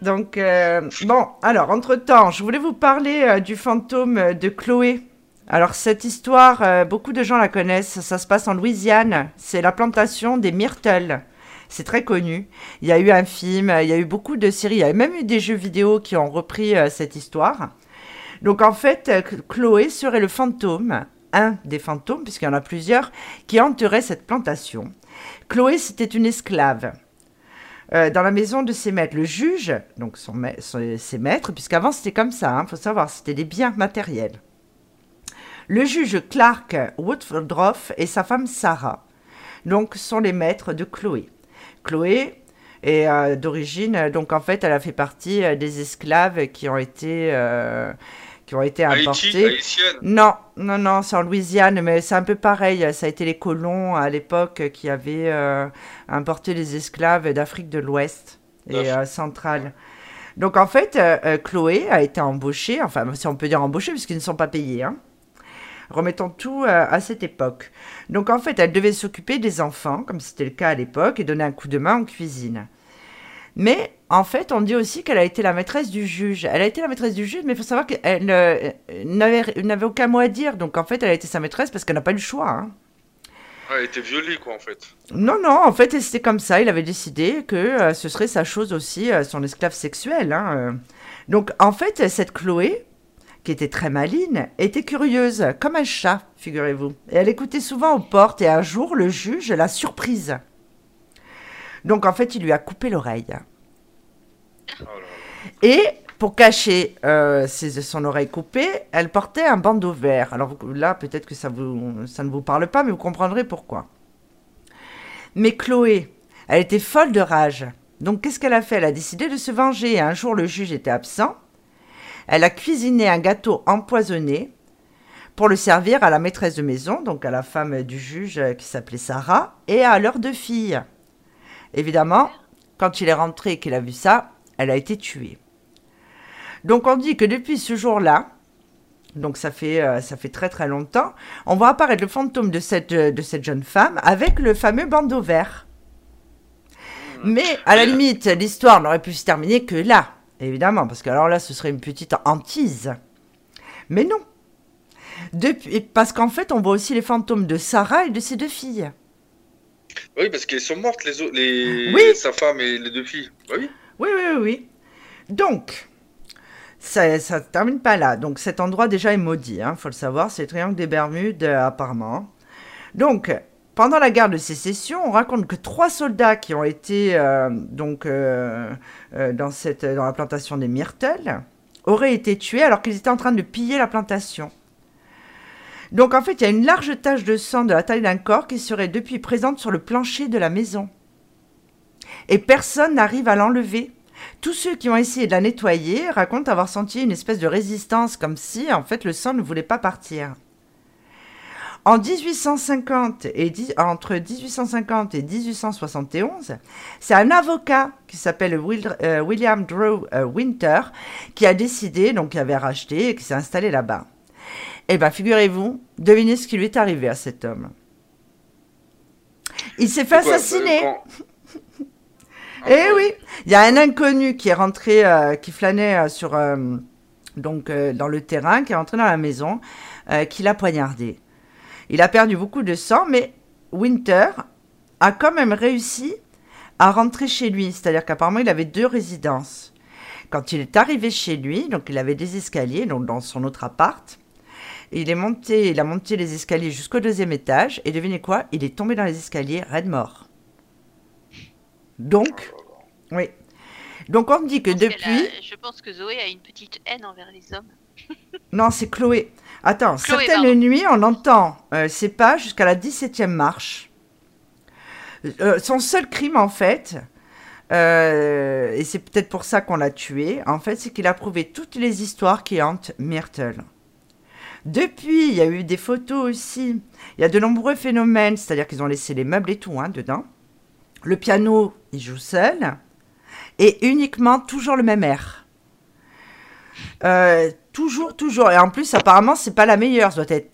Donc, euh, bon, alors, entre-temps, je voulais vous parler euh, du fantôme de Chloé. Alors, cette histoire, euh, beaucoup de gens la connaissent. Ça se passe en Louisiane. C'est la plantation des myrtles. C'est très connu. Il y a eu un film, il y a eu beaucoup de séries, il y a même eu des jeux vidéo qui ont repris euh, cette histoire. Donc, en fait, euh, Chloé serait le fantôme, un des fantômes, puisqu'il y en a plusieurs, qui hanterait cette plantation. Chloé, c'était une esclave euh, dans la maison de ses maîtres. Le juge, donc ses maîtres, puisqu'avant c'était comme ça, il faut savoir, c'était des biens matériels. Le juge Clark Woodruff et sa femme Sarah, donc, sont les maîtres de Chloé. Chloé est euh, d'origine, donc en fait, elle a fait partie euh, des esclaves qui ont été, qui ont été importés. Non, non, non, c'est en Louisiane, mais c'est un peu pareil. Ça a été les colons à l'époque qui avaient euh, importé les esclaves d'Afrique de l'Ouest et euh, centrale. Donc en fait, euh, Chloé a été embauchée, enfin si on peut dire embauchée, puisqu'ils ne sont pas payés. Hein. Remettons tout à cette époque. Donc en fait, elle devait s'occuper des enfants, comme c'était le cas à l'époque, et donner un coup de main en cuisine. Mais en fait, on dit aussi qu'elle a été la maîtresse du juge. Elle a été la maîtresse du juge, mais il faut savoir qu'elle euh, n'avait aucun mot à dire. Donc en fait, elle a été sa maîtresse parce qu'elle n'a pas eu le choix. hein. Ouais, elle était violée, quoi, en fait. Non, non, en fait, c'était comme ça. Il avait décidé que euh, ce serait sa chose aussi, euh, son esclave sexuel. hein. Donc en fait, cette Chloé, qui était très maline, était curieuse, comme un chat, figurez-vous. Et elle écoutait souvent aux portes, et un jour, le juge l'a surprise. Donc en fait, il lui a coupé l'oreille. Oh. Et pour cacher euh, ses- son oreille coupée, elle portait un bandeau vert. Alors là, peut-être que ça, vous, ça ne vous parle pas, mais vous comprendrez pourquoi. Mais Chloé, elle était folle de rage. Donc qu'est-ce qu'elle a fait? Elle a décidé de se venger. Et un jour, le juge était absent. Elle a cuisiné un gâteau empoisonné pour le servir à la maîtresse de maison, donc à la femme du juge qui s'appelait Sarah, et à leurs deux filles. Évidemment, quand il est rentré et qu'il a vu ça, elle a été tuée. Donc on dit que depuis ce jour-là, donc ça fait, euh, ça fait très très longtemps, on voit apparaître le fantôme de cette, de cette jeune femme avec le fameux bandeau vert. Mais à la limite, l'histoire n'aurait pu se terminer que là, évidemment, parce que alors là, ce serait une petite hantise. Mais non. Depuis, parce qu'en fait, on voit aussi les fantômes de Sarah et de ses deux filles. Oui, parce qu'elles sont mortes, les, autres- les... Oui. sa femme et les deux filles. Bah oui. Oui, oui, oui, oui. Donc, ça ne se termine pas là. Donc, cet endroit déjà est maudit, il faut le savoir. C'est le triangle des Bermudes, euh, apparemment. Donc, pendant la guerre de sécession, on raconte que trois soldats qui ont été euh, donc, euh, dans, cette, dans la plantation des myrtles auraient été tués alors qu'ils étaient en train de piller la plantation. Donc, en fait, il y a une large tache de sang de la taille d'un corps qui serait depuis présente sur le plancher de la maison et personne n'arrive à l'enlever. Tous ceux qui ont essayé de la nettoyer racontent avoir senti une espèce de résistance, comme si en fait le sang ne voulait pas partir. En 1850 et dix- entre 1850 et 1871, c'est un avocat qui s'appelle euh, William Drew euh, Winter qui a décidé, donc qui avait racheté et qui s'est installé là-bas. Eh bien, figurez-vous, devinez ce qui lui est arrivé à cet homme. Il s'est fait assassiner. Eh oui, il y a un inconnu qui est rentré, euh, qui flânait euh, sur, euh, donc dans le terrain, qui est rentré dans la maison, qui l'a poignardé. Il a perdu beaucoup de sang, mais Winter a quand même réussi à rentrer chez lui. C'est-à-dire qu'apparemment, il avait deux résidences. Quand il est arrivé chez lui, donc il avait des escaliers, donc dans son autre appart. Et il est monté, il a monté les escaliers jusqu'au deuxième étage. Et devinez quoi? Il est tombé dans les escaliers, raide mort. Donc, oui. Donc on dit que Je depuis... a- je pense que Zoé a une petite haine envers les hommes. Non, c'est Chloé. Attends, Chloé, certaines pardon. nuits, on entend euh, ses pas jusqu'à la 17e marche. Euh, son seul crime, en fait, euh, et c'est peut-être pour ça qu'on l'a tué, en fait, c'est qu'il a prouvé toutes les histoires qui hantent Myrtle. Depuis, il y a eu des photos aussi. Il y a de nombreux phénomènes, c'est-à-dire qu'ils ont laissé les meubles et tout hein, dedans. Le piano, il joue seul. Et uniquement toujours le même air. Euh, toujours, toujours. Et en plus, apparemment, c'est pas la meilleure. Ça doit être.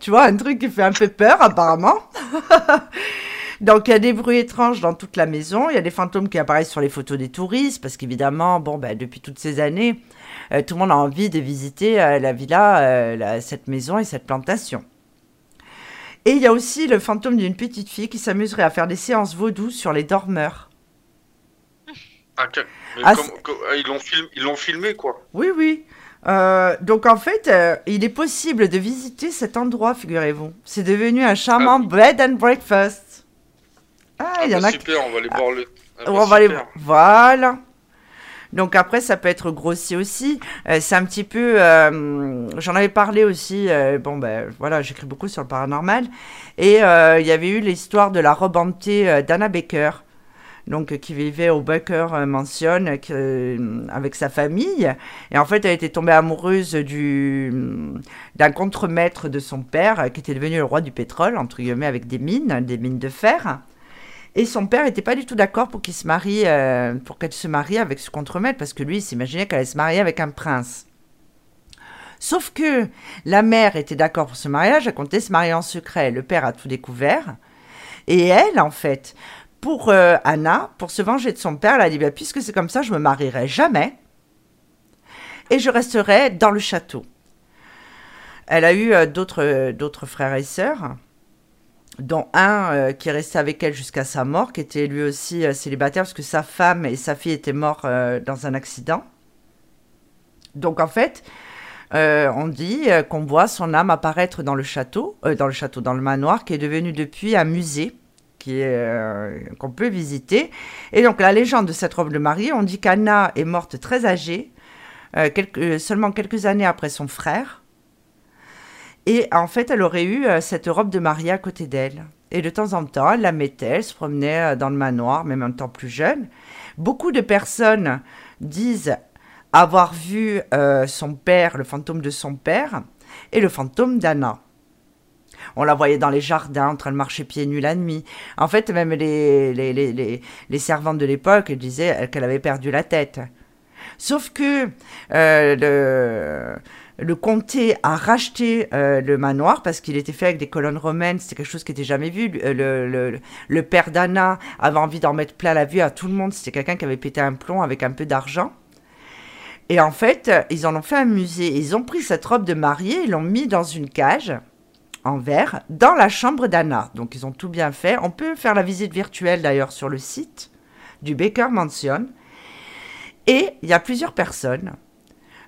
Tu vois, un truc qui fait un peu peur, apparemment. Donc, il y a des bruits étranges dans toute la maison. Il y a des fantômes qui apparaissent sur les photos des touristes. Parce qu'évidemment, bon, ben, depuis toutes ces années, euh, tout le monde a envie de visiter euh, la villa, euh, la- cette maison et cette plantation. Et il y a aussi le fantôme d'une petite fille qui s'amuserait à faire des séances vaudou sur les dormeurs. Ah, mais Ah, comme- ah, ils l'ont film- ils l'ont filmé, quoi. Oui, oui. Euh, donc en fait, euh, il est possible de visiter cet endroit, figurez-vous. C'est devenu un charmant bed and breakfast. Ah, Ah, il y en bah, a qui... super, on va aller voir le. Ah, bah, On va aller... Voilà. Donc après, ça peut être grossi aussi. Euh, c'est un petit peu... euh, J'en avais parlé aussi. euh, bon, ben voilà, j'écris beaucoup sur le paranormal. Et il y avait eu l'histoire de la robe hantée d'Anna Baker. Donc, qui vivait au Baker Mansion avec sa famille. Et en fait, elle était tombée amoureuse du d'un contremaître de son père, qui était devenu le roi du pétrole, entre guillemets, avec des mines, des mines de fer. Et son père n'était pas du tout d'accord pour se marie, euh, pour qu'elle se marie avec ce contremaître, parce que lui, il s'imaginait qu'elle allait se marier avec un prince. Sauf que la mère était d'accord pour ce mariage, elle comptait se marier en secret. Le père a tout découvert. Et elle, en fait, pour euh, Anna, pour se venger de son père, elle a dit, Bah, puisque c'est comme ça, je me marierai jamais. Et je resterai dans le château. Elle a eu d'autres euh, d'autres frères et sœurs, dont un euh, qui est resté avec elle jusqu'à sa mort, qui était lui aussi euh, célibataire, parce que sa femme et sa fille étaient morts euh, dans un accident. Donc en fait, on dit qu'on voit son âme apparaître dans le château, dans le château, dans le manoir, qui est devenu depuis un musée qui qu'on peut visiter. Et donc la légende de cette robe de mariée, on dit qu'Anna est morte très âgée, seulement quelques années après son frère. Et en fait, elle aurait eu euh, cette robe de mariée à côté d'elle. Et de temps en temps, elle la mettait, elle se promenait euh, dans le manoir, même en temps plus jeune. Beaucoup de personnes disent avoir vu euh, son père, le fantôme de son père, et le fantôme d'Anna. On la voyait dans les jardins en train de marcher pieds nus la nuit. En fait, même les, les, les, les servantes de l'époque disaient qu'elle avait perdu la tête. Sauf que le comté a racheté euh, le manoir parce qu'il était fait avec des colonnes romaines, c'était quelque chose qui n'était jamais vu. Le, le, père d'Anna avait envie d'en mettre plein la vue à tout le monde, c'était quelqu'un qui avait pété un plomb avec un peu d'argent. Et en fait, ils en ont fait un musée. Ils ont pris cette robe de mariée, ils l'ont mis dans une cage en verre dans la chambre d'Anna. Donc ils ont tout bien fait. On peut faire la visite virtuelle d'ailleurs sur le site du Baker Mansion. Et il y a plusieurs personnes,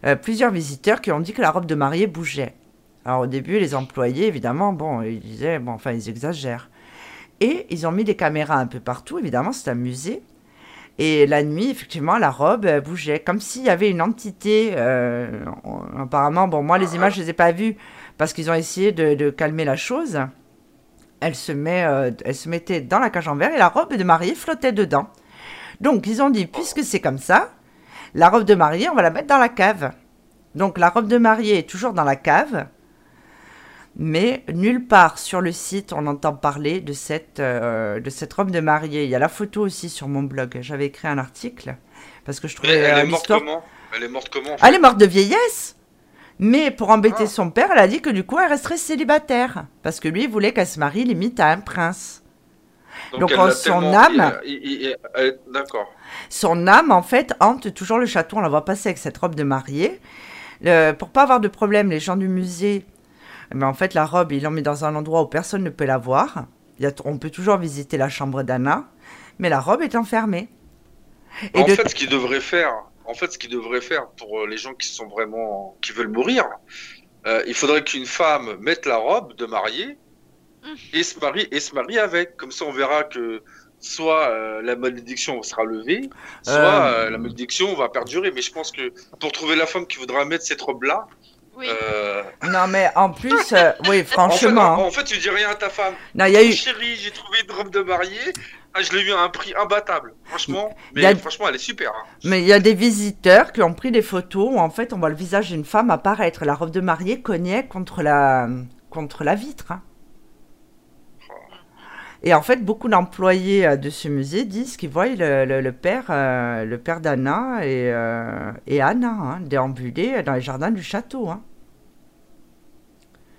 euh, plusieurs visiteurs qui ont dit que la robe de mariée bougeait. Alors au début, les employés, évidemment, bon, ils disaient, bon, enfin, ils exagèrent. Et ils ont mis des caméras un peu partout, évidemment, c'est un musée. Et la nuit, effectivement, la robe bougeait, comme s'il y avait une entité. Euh, apparemment, bon, moi, les images, je ne les ai pas vues parce qu'ils ont essayé de, calmer la chose. Elle se, met, euh, elle se mettait dans la cage en verre et la robe de mariée flottait dedans. Donc, ils ont dit, puisque c'est comme ça, la robe de mariée, on va la mettre dans la cave. Donc la robe de mariée est toujours dans la cave, mais nulle part sur le site on entend parler de cette, euh, de cette robe de mariée. Il y a la photo aussi sur mon blog. J'avais écrit un article parce que je trouvais. Elle, est morte comment? Elle est morte comment Elle est morte de vieillesse. Mais pour embêter ah. son père, elle a dit que du coup, elle resterait célibataire. Parce que lui, il voulait qu'elle se marie limite à un prince. Donc, son âme. D'accord. Son âme, en fait, hante toujours le château. On la voit passer avec cette robe de mariée. Pour pour pas avoir de problème, les gens du musée, mais en fait, la robe, ils l'ont mis dans un endroit où personne ne peut la voir. on peut toujours visiter la chambre d'Anna, mais la robe est enfermée. Et en fait, ce qu'il devrait faire, en fait, ce faire pour euh, les gens qui sont vraiment, qui veulent mourir, euh, il faudrait qu'une femme mette la robe de mariée. Et se marie et se marie avec. Comme ça, on verra que soit euh, la malédiction sera levée, soit euh. Euh, la malédiction va perdurer. Mais je pense que pour trouver la femme qui voudra mettre cette robe-là. Oui. Non, mais en plus, oui, franchement. En fait, tu dis rien à ta femme. Non, il y a eu. Chérie, j'ai trouvé une robe de mariée. Ah, je l'ai eu à un prix imbattable, franchement. Mais franchement, elle est super. Hein. Mais il y a des visiteurs qui ont pris des photos où en fait on voit le visage d'une femme apparaître. La robe de mariée cognait contre la, contre la vitre. Hein. Et en fait, beaucoup d'employés euh, de ce musée disent qu'ils voient le, père, euh, père d'Anna et, euh, Anna hein, déambuler dans les jardins du château. Hein.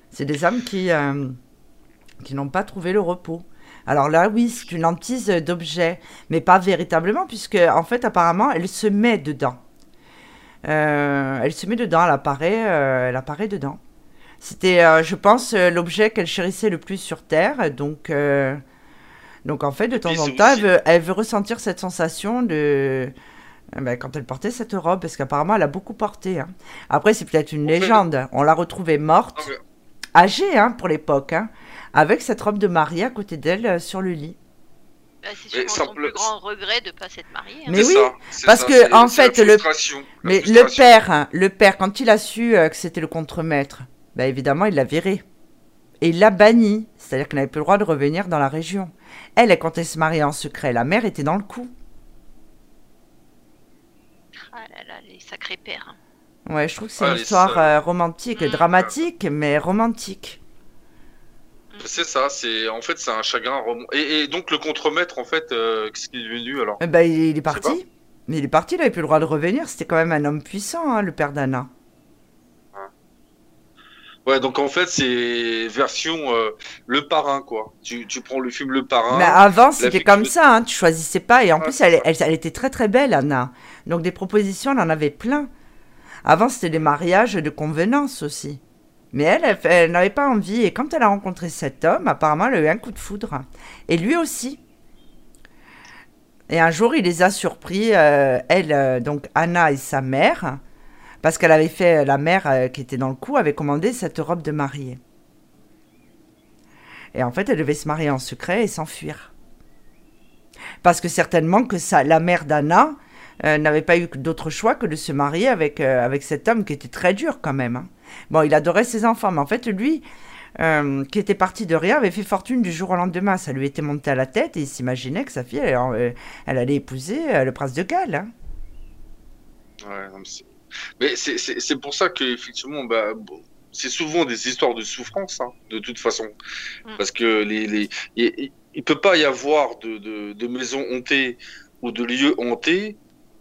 C'est des âmes qui, qui n'ont pas trouvé le repos. Alors là, oui, c'est une hantise d'objets, mais pas véritablement, puisque en fait, apparemment, elle se met dedans. elle se met dedans, elle apparaît, elle apparaît dedans. C'était, je pense, l'objet qu'elle chérissait le plus sur Terre. Donc, donc en fait, de temps en temps, elle veut, ressentir cette sensation de... Eh ben, quand elle portait cette robe, parce qu'apparemment elle a beaucoup porté. Hein. Après, c'est peut-être une légende. On l'a retrouvée morte, âgée hein, pour l'époque, hein, avec cette robe de mariée à côté d'elle euh, sur le lit. Bah, c'est sûrement son plus grand regret de ne pas s'être marié. Mais oui, parce que en fait, le, mais le père, le père, quand il a su euh, que c'était le contremaître, bah, évidemment, il l'a viré. Et il l'a banni, c'est-à-dire qu'il n'avait plus le droit de revenir dans la région. Elle, quand elle se mariée en secret, la mère était dans le coup. Ah là là, les sacrés pères. Ouais, je trouve que c'est une histoire euh, romantique, mm. dramatique, mais romantique. C'est ça, c'est en fait c'est un chagrin roman. Et, donc le contremaître en fait, euh, qu'est-ce qu'il est devenu alors? Eh ben, il, est parti. Mais il est parti, il avait plus le droit de revenir. C'était quand même un homme puissant, hein, le père d'Anna. Ouais, donc en fait, c'est version euh, le parrain, quoi. Tu, tu, prends le film Le Parrain. Mais avant, c'était comme ça, hein, tu choisissais pas. Et en plus, elle, elle, était très très belle, Anna. Donc des propositions, elle en avait plein. Avant, c'était des mariages de convenance aussi. Mais elle, elle, n'avait pas envie. Et quand elle a rencontré cet homme, apparemment, elle a eu un coup de foudre. Et lui aussi. Et un jour, il les a surpris, euh, elle, euh, donc Anna et sa mère, parce qu'elle avait fait, la mère euh, qui était dans le coup avait commandé cette robe de mariée. Et en fait, elle devait se marier en secret et s'enfuir. Parce que certainement que ça, la mère d'Anna euh, n'avait pas eu d'autre choix que de se marier avec, euh, avec cet homme qui était très dur quand même. Hein. Bon, il adorait ses enfants, mais en fait, lui, qui était parti de rien, avait fait fortune du jour au lendemain. Ça lui était monté à la tête et il s'imaginait que sa fille, elle, allait épouser le prince de Galles. Hein. Mais c'est pour ça que effectivement, bah, c'est souvent des histoires de souffrance, hein, de toute façon. Mm. Parce que les, les, il, il peut pas y avoir de, de, de maisons hantées ou de lieux hantés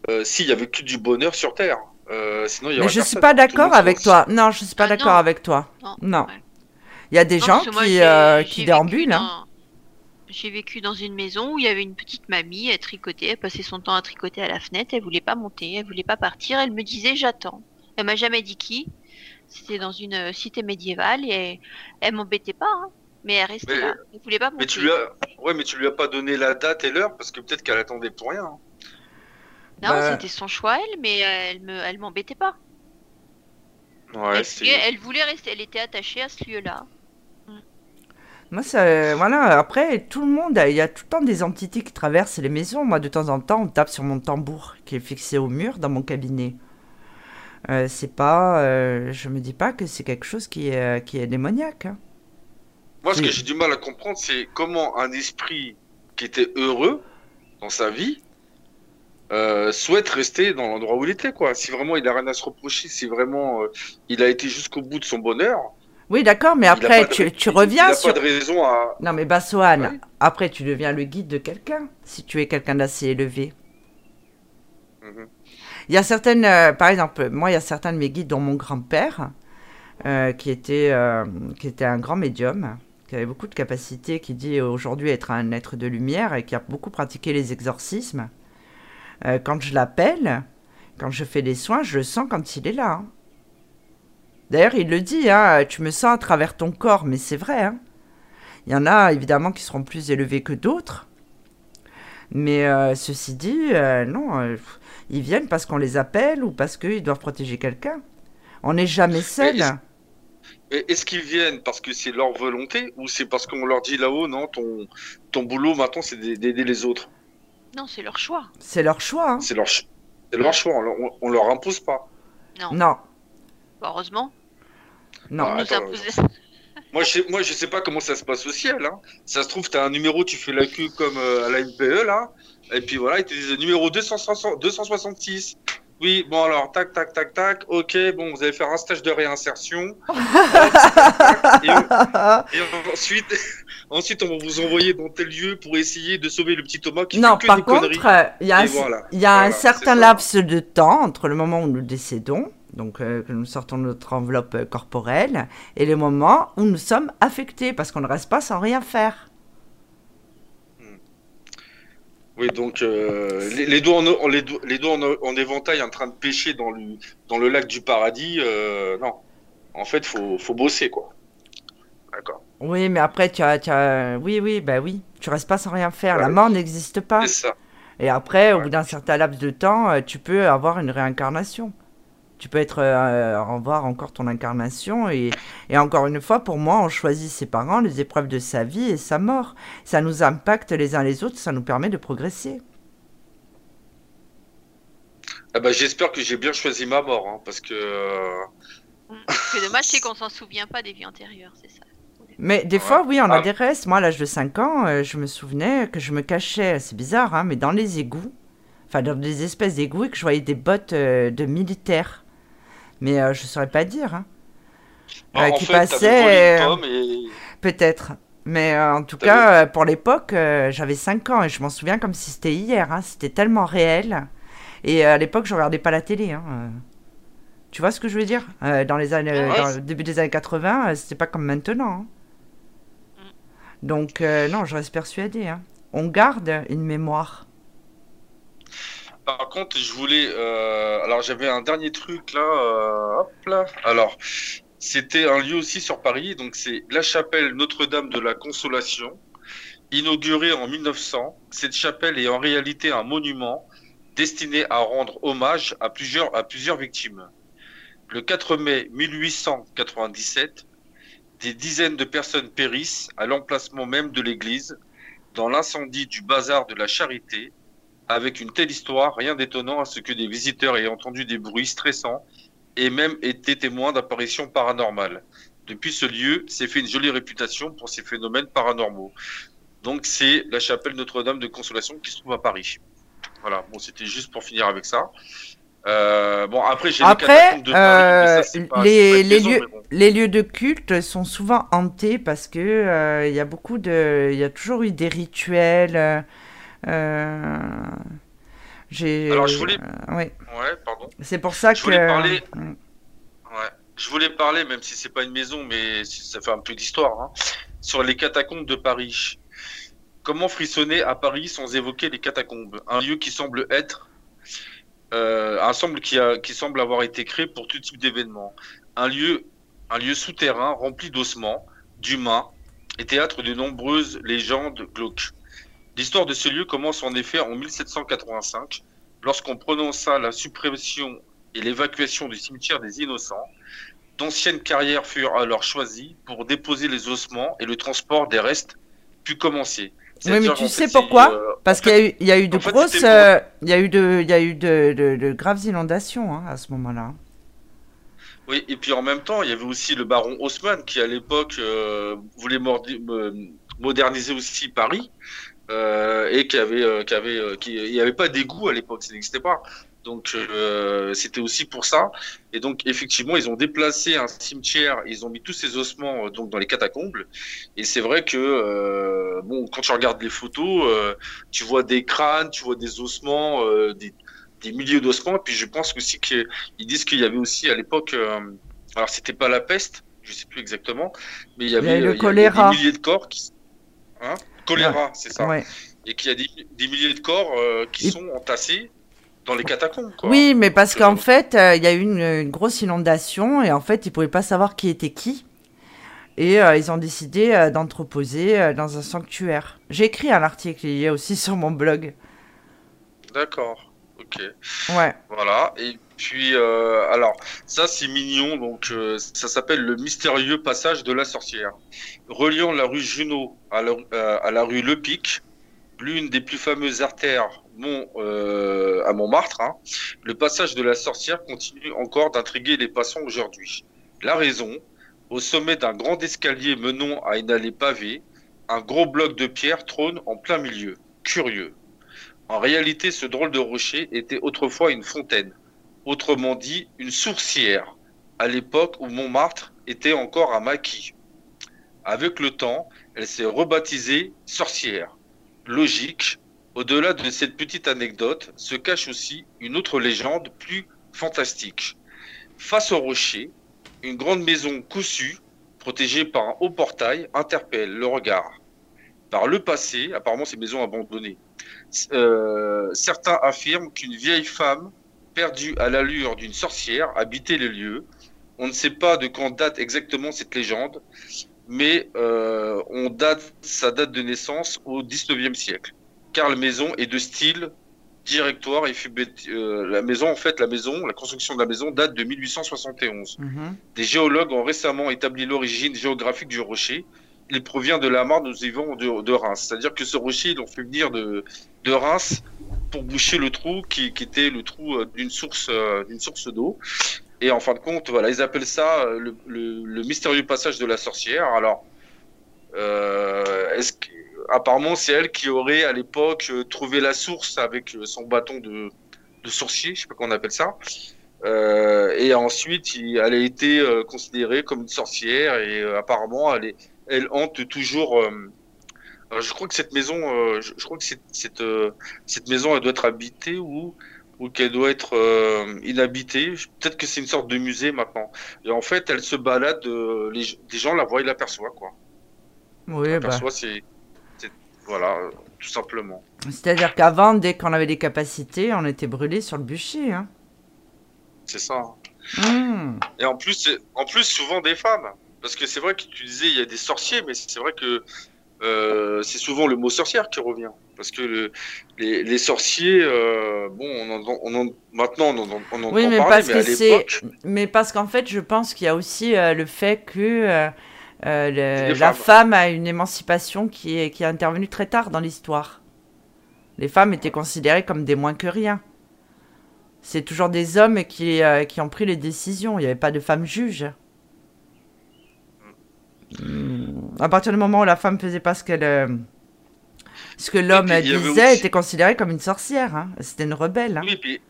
euh, s'il y avait que du bonheur sur Terre. Euh, sinon, il y Mais je suis pas d'accord avec toi. Non, je suis pas Ah, d'accord avec toi. Non. Non. Ouais. Il y a des Non, gens moi, qui, euh, qui déambulent. hein. J'ai vécu dans une maison où il y avait une petite mamie, elle tricotait, elle passait son temps à tricoter à la fenêtre, elle voulait pas monter, elle voulait pas partir, elle me disait j'attends. Elle m'a jamais dit qui. C'était dans une euh, cité médiévale et elle m'embêtait pas, hein. mais elle restait Mais- là. Elle voulait pas monter. Mais tu lui as, ouais, mais tu lui as pas donné la date et l'heure parce que peut-être qu'elle attendait pour rien. hein. Non, Bah- c'était son choix elle, mais euh, elle me, elle m'embêtait pas. Ouais, elle voulait rester, elle était attachée à ce lieu-là. Moi, ça, voilà. Après, tout le monde, il y a tout le temps des entités qui traversent les maisons. Moi, de temps en temps, on tape sur mon tambour qui est fixé au mur dans mon cabinet. Euh, c'est pas, euh, je me dis pas que c'est quelque chose qui est, euh, qui est démoniaque. hein. Moi, ce que j'ai du mal à comprendre, c'est comment un esprit qui était heureux dans sa vie euh, souhaite rester dans l'endroit où il était, quoi. Si vraiment il a rien à se reprocher, si vraiment euh, il a été jusqu'au bout de son bonheur, Oui, d'accord, mais il après, pas de- tu, tu il- reviens il a sur. pas de raison à. Non, mais Bassoane, Ouais. après, tu deviens le guide de quelqu'un, si tu es quelqu'un d'assez élevé. Mhm. Il y a certaines, euh, par exemple, moi, il y a certains de mes guides, dont mon grand-père, euh, qui, était, euh, qui était un grand médium, qui avait beaucoup de capacités, qui dit aujourd'hui être un être de lumière et qui a beaucoup pratiqué les exorcismes. Euh, quand je l'appelle, quand je fais des soins, je le sens quand il est là. hein. D'ailleurs, il le dit, hein, tu me sens à travers ton corps, mais c'est vrai. hein. Il y en a évidemment qui seront plus élevés que d'autres. Mais euh, ceci dit, euh, non, euh, ils viennent parce qu'on les appelle ou parce qu'ils doivent protéger quelqu'un. On n'est jamais seul. est-ce- Mais est-ce qu'ils viennent parce que c'est leur volonté ou c'est parce qu'on leur dit là-haut, non, ton, ton boulot maintenant c'est d'a- d'aider les autres? Non, c'est leur choix. C'est leur choix. hein. C'est leur, ch- c'est leur choix, on, leur- on leur impose pas. Non, Non, Bah, heureusement. Non. Ah, attends, imposait- Moi je, sais, moi, je sais pas comment ça se passe au ciel. Hein. Ça se trouve, tu as un numéro, tu fais la queue comme euh, à la MPE, là. Et puis voilà, ils te disent numéro 260 266. Oui, bon alors, tac, tac, tac, tac. Ok, bon, vous allez faire un stage de réinsertion. Et, on- et ensuite, ensuite, on va vous envoyer dans tel lieu pour essayer de sauver le petit Thomas qui non, fait que par des contre, conneries. euh, il y a, un, voilà. y a un certain laps de temps entre le moment où nous décédons, donc euh, que nous sortons de notre enveloppe euh, corporelle, et le moment où nous sommes affectés, parce qu'on ne reste pas sans rien faire. Oui, donc euh, les, les doigts, en, les, do- les doigts en, en éventail en train de pêcher dans le, dans le lac du paradis, euh, non. En fait, faut, faut bosser, quoi. D'accord. Oui, mais après, tu as, tu as- Oui, oui, bah oui. Tu restes pas sans rien faire. La mort n'existe pas. C'est ça. Et après, au bout d'un certain laps de temps, tu peux avoir une réincarnation. Tu peux être euh, revoir encore ton incarnation. Et, et encore une fois, pour moi, on choisit ses parents, les épreuves de sa vie et sa mort. Ça nous impacte les uns les autres, ça nous permet de progresser. Ah bah, J'espère que j'ai bien choisi ma mort, hein, parce que... Ce qui est dommage, c'est qu'on s'en souvient pas des vies antérieures, c'est ça. Mais des Ouais. fois, oui, on a Ah. des restes. Moi, à l'âge de 5 ans, euh, je me souvenais que je me cachais, c'est bizarre, hein, mais dans les égouts, enfin dans des espèces d'égouts, et que je voyais des bottes euh, de militaires. Mais euh, je saurais pas dire. hein. Euh, qui fait, passait, euh, et... Peut-être. Mais euh, en tout cas, pour l'époque, j'avais 5 ans et je m'en souviens comme si c'était hier. hein. C'était tellement réel. Et à l'époque, je regardais pas la télé. hein. Tu vois ce que je veux dire Dans les années, Ouais. dans le début des années 80, euh, c'était pas comme maintenant. hein. Donc non, je reste persuadée. On garde une mémoire. Par contre, je voulais... euh, Alors, j'avais un dernier truc, là. euh, là. Alors, c'était un lieu aussi sur Paris, donc c'est la chapelle Notre-Dame de la Consolation, inaugurée en 1900. Cette chapelle est en réalité un monument destiné à rendre hommage à plusieurs, à plusieurs victimes. Le 4 mai 1897, des dizaines de personnes périssent à l'emplacement même de l'église, dans l'incendie du bazar de la Charité, avec une telle histoire, rien d'étonnant à ce que des visiteurs aient entendu des bruits stressants et même été témoins d'apparitions paranormales. Depuis ce lieu, s'est fait une jolie réputation pour ces phénomènes paranormaux. Donc c'est la chapelle Notre-Dame de Consolation qui se trouve à Paris. Voilà, bon, c'était juste pour finir avec ça. Euh, bon, après, j'ai Après, de Paris, ça, euh, les- maison, lieux- bon. les lieux de culte sont souvent hantés parce que euh, il y a beaucoup de, il y a toujours eu des rituels. Euh. Alors, je voulais- euh, ouais. Ouais, pardon. C'est pour ça Je que. voulais parler- Mm. Ouais. Je voulais parler, même si c'est pas une maison, mais ça fait un peu d'histoire, hein, sur les catacombes de Paris. Comment frissonner à Paris sans évoquer les catacombes? Un lieu qui semble être, euh, un semble qui, a, qui semble avoir été créé pour tout type d'événement. Un lieu, un lieu souterrain rempli d'ossements, d'humains et théâtre de nombreuses légendes glauques. L'histoire de ce lieu commence en effet en 1785, lorsqu'on prononça la suppression et l'évacuation du cimetière des Innocents. D'anciennes carrières furent alors choisies pour déposer les ossements et le transport des restes put commencer. Oui, mais tu sais pourquoi euh, Parce qu'il y a eu, il y a eu de grosses, euh, il y a eu de, il y a eu de, de- de graves inondations hein, à ce moment-là. Oui, et puis en même temps, il y avait aussi le baron Haussmann qui, à l'époque, euh, voulait euh, moderniser aussi Paris et qui avait, euh, qui avait, euh, qui, il n'y avait pas d'égout à l'époque, ça n'existait pas. Donc euh, c'était aussi pour ça. Et donc effectivement, ils ont déplacé un cimetière, ils ont mis tous ces ossements euh, donc dans les catacombes. Et c'est vrai que euh, bon, quand tu regardes les photos, euh, tu vois des crânes, tu vois des ossements, euh, des, des milliers d'ossements. Et puis je pense aussi qu'ils disent qu'il y avait aussi à l'époque, euh, alors c'était pas la peste, je sais plus exactement, mais il y avait, le euh, il y avait choléra. des milliers de corps qui, hein, choléra, c'est ça, Ouais. et qu'il y a des, des milliers de corps euh, qui Et- sont entassés dans les catacombes. Quoi. Oui, mais parce Donc, qu'en euh, fait, euh, il y a eu une, une grosse inondation et en fait, ils pouvaient pas savoir qui était qui. Et euh, ils ont décidé euh, d'entreposer euh, dans un sanctuaire. J'ai écrit un article, il y a aussi sur mon blog. D'accord, ok. Ouais. Voilà, et puis euh, alors ça c'est mignon, donc euh, ça s'appelle le mystérieux passage de la sorcière. Reliant la rue Junot à la, euh, rue Le Pic, l'une des plus fameuses artères euh, à Montmartre, hein, le passage de la sorcière continue encore d'intriguer les passants aujourd'hui. La raison, au sommet d'un grand escalier menant à une allée pavée, un gros bloc de pierre trône en plein milieu. Curieux. En réalité, ce drôle de rocher était autrefois une fontaine, autrement dit une sourcière, à l'époque où Montmartre était encore un maquis. Avec le temps, elle s'est rebaptisée sorcière. Logique, au-delà de cette petite anecdote se cache aussi une autre légende plus fantastique. Face au rocher, une grande maison cousue, protégée par un haut portail, interpelle le regard. Par le passé, apparemment ces maisons abandonnées, euh, certains affirment qu'une vieille femme, perdue à l'allure d'une sorcière, habitait les lieux. On ne sait pas de quand date exactement cette légende, mais euh, on date sa date de naissance au 19e siècle. Car la maison est de style directoire et fut euh, la maison en fait la maison la construction de la maison date de 1871. Mhm. Des géologues ont récemment établi l'origine géographique du rocher. Il provient de la mare nous vivons de, de Reims. C'est-à-dire que ce rocher, ils l'ont fait venir de, de Reims pour boucher le trou qui, était le trou euh, d'une source, euh, d'une source d'eau. Et en fin de compte, voilà, ils appellent ça euh, le, mystérieux passage de la sorcière. Alors, est-ce que, apparemment, c'est elle qui aurait à l'époque trouvé la source avec son bâton de, de sourcier, je sais pas comment on appelle ça. Et ensuite, il- elle a été considérée comme une sorcière et apparemment, elle, est, elle hante toujours. Euh, je crois que cette maison, euh, je, je crois que cette, cette, euh, cette maison, elle doit être habitée ou ou qu'elle doit être euh, inhabitée. Peut-être que c'est une sorte de musée maintenant. Et en fait, elle se balade, euh, les, les gens la voient, ils l'aperçoivent quoi. Oui, bah. L'aperçoivent, c'est voilà, euh, tout simplement. C'est-à-dire qu'avant, dès qu'on avait des capacités, on était brûlé sur le bûcher. Hein. C'est ça. Mhm. Et en plus, en plus, souvent des femmes. Parce que c'est vrai que tu disais, il y a des sorciers, mais c'est vrai que euh, c'est souvent le mot sorcière qui revient. Parce que le- les, les sorciers, euh, bon, on en, on en- maintenant on en, on en Oui, entend mais parler, parce mais que à c'est, l'époque, mais parce qu'en fait, je pense qu'il y a aussi euh, le fait que le- la femme a une émancipation qui est qui est intervenue très tard dans l'histoire. Les femmes étaient considérées comme des moins que rien. C'est toujours des hommes qui qui ont pris les décisions. Il n'y avait pas de femmes juges. Hmm. À partir du moment où la femme faisait pas ce qu'elle euh, ce que l'homme disait, elle aussi- était considérée comme une sorcière. hein. C'était une rebelle. hein. oui, puis,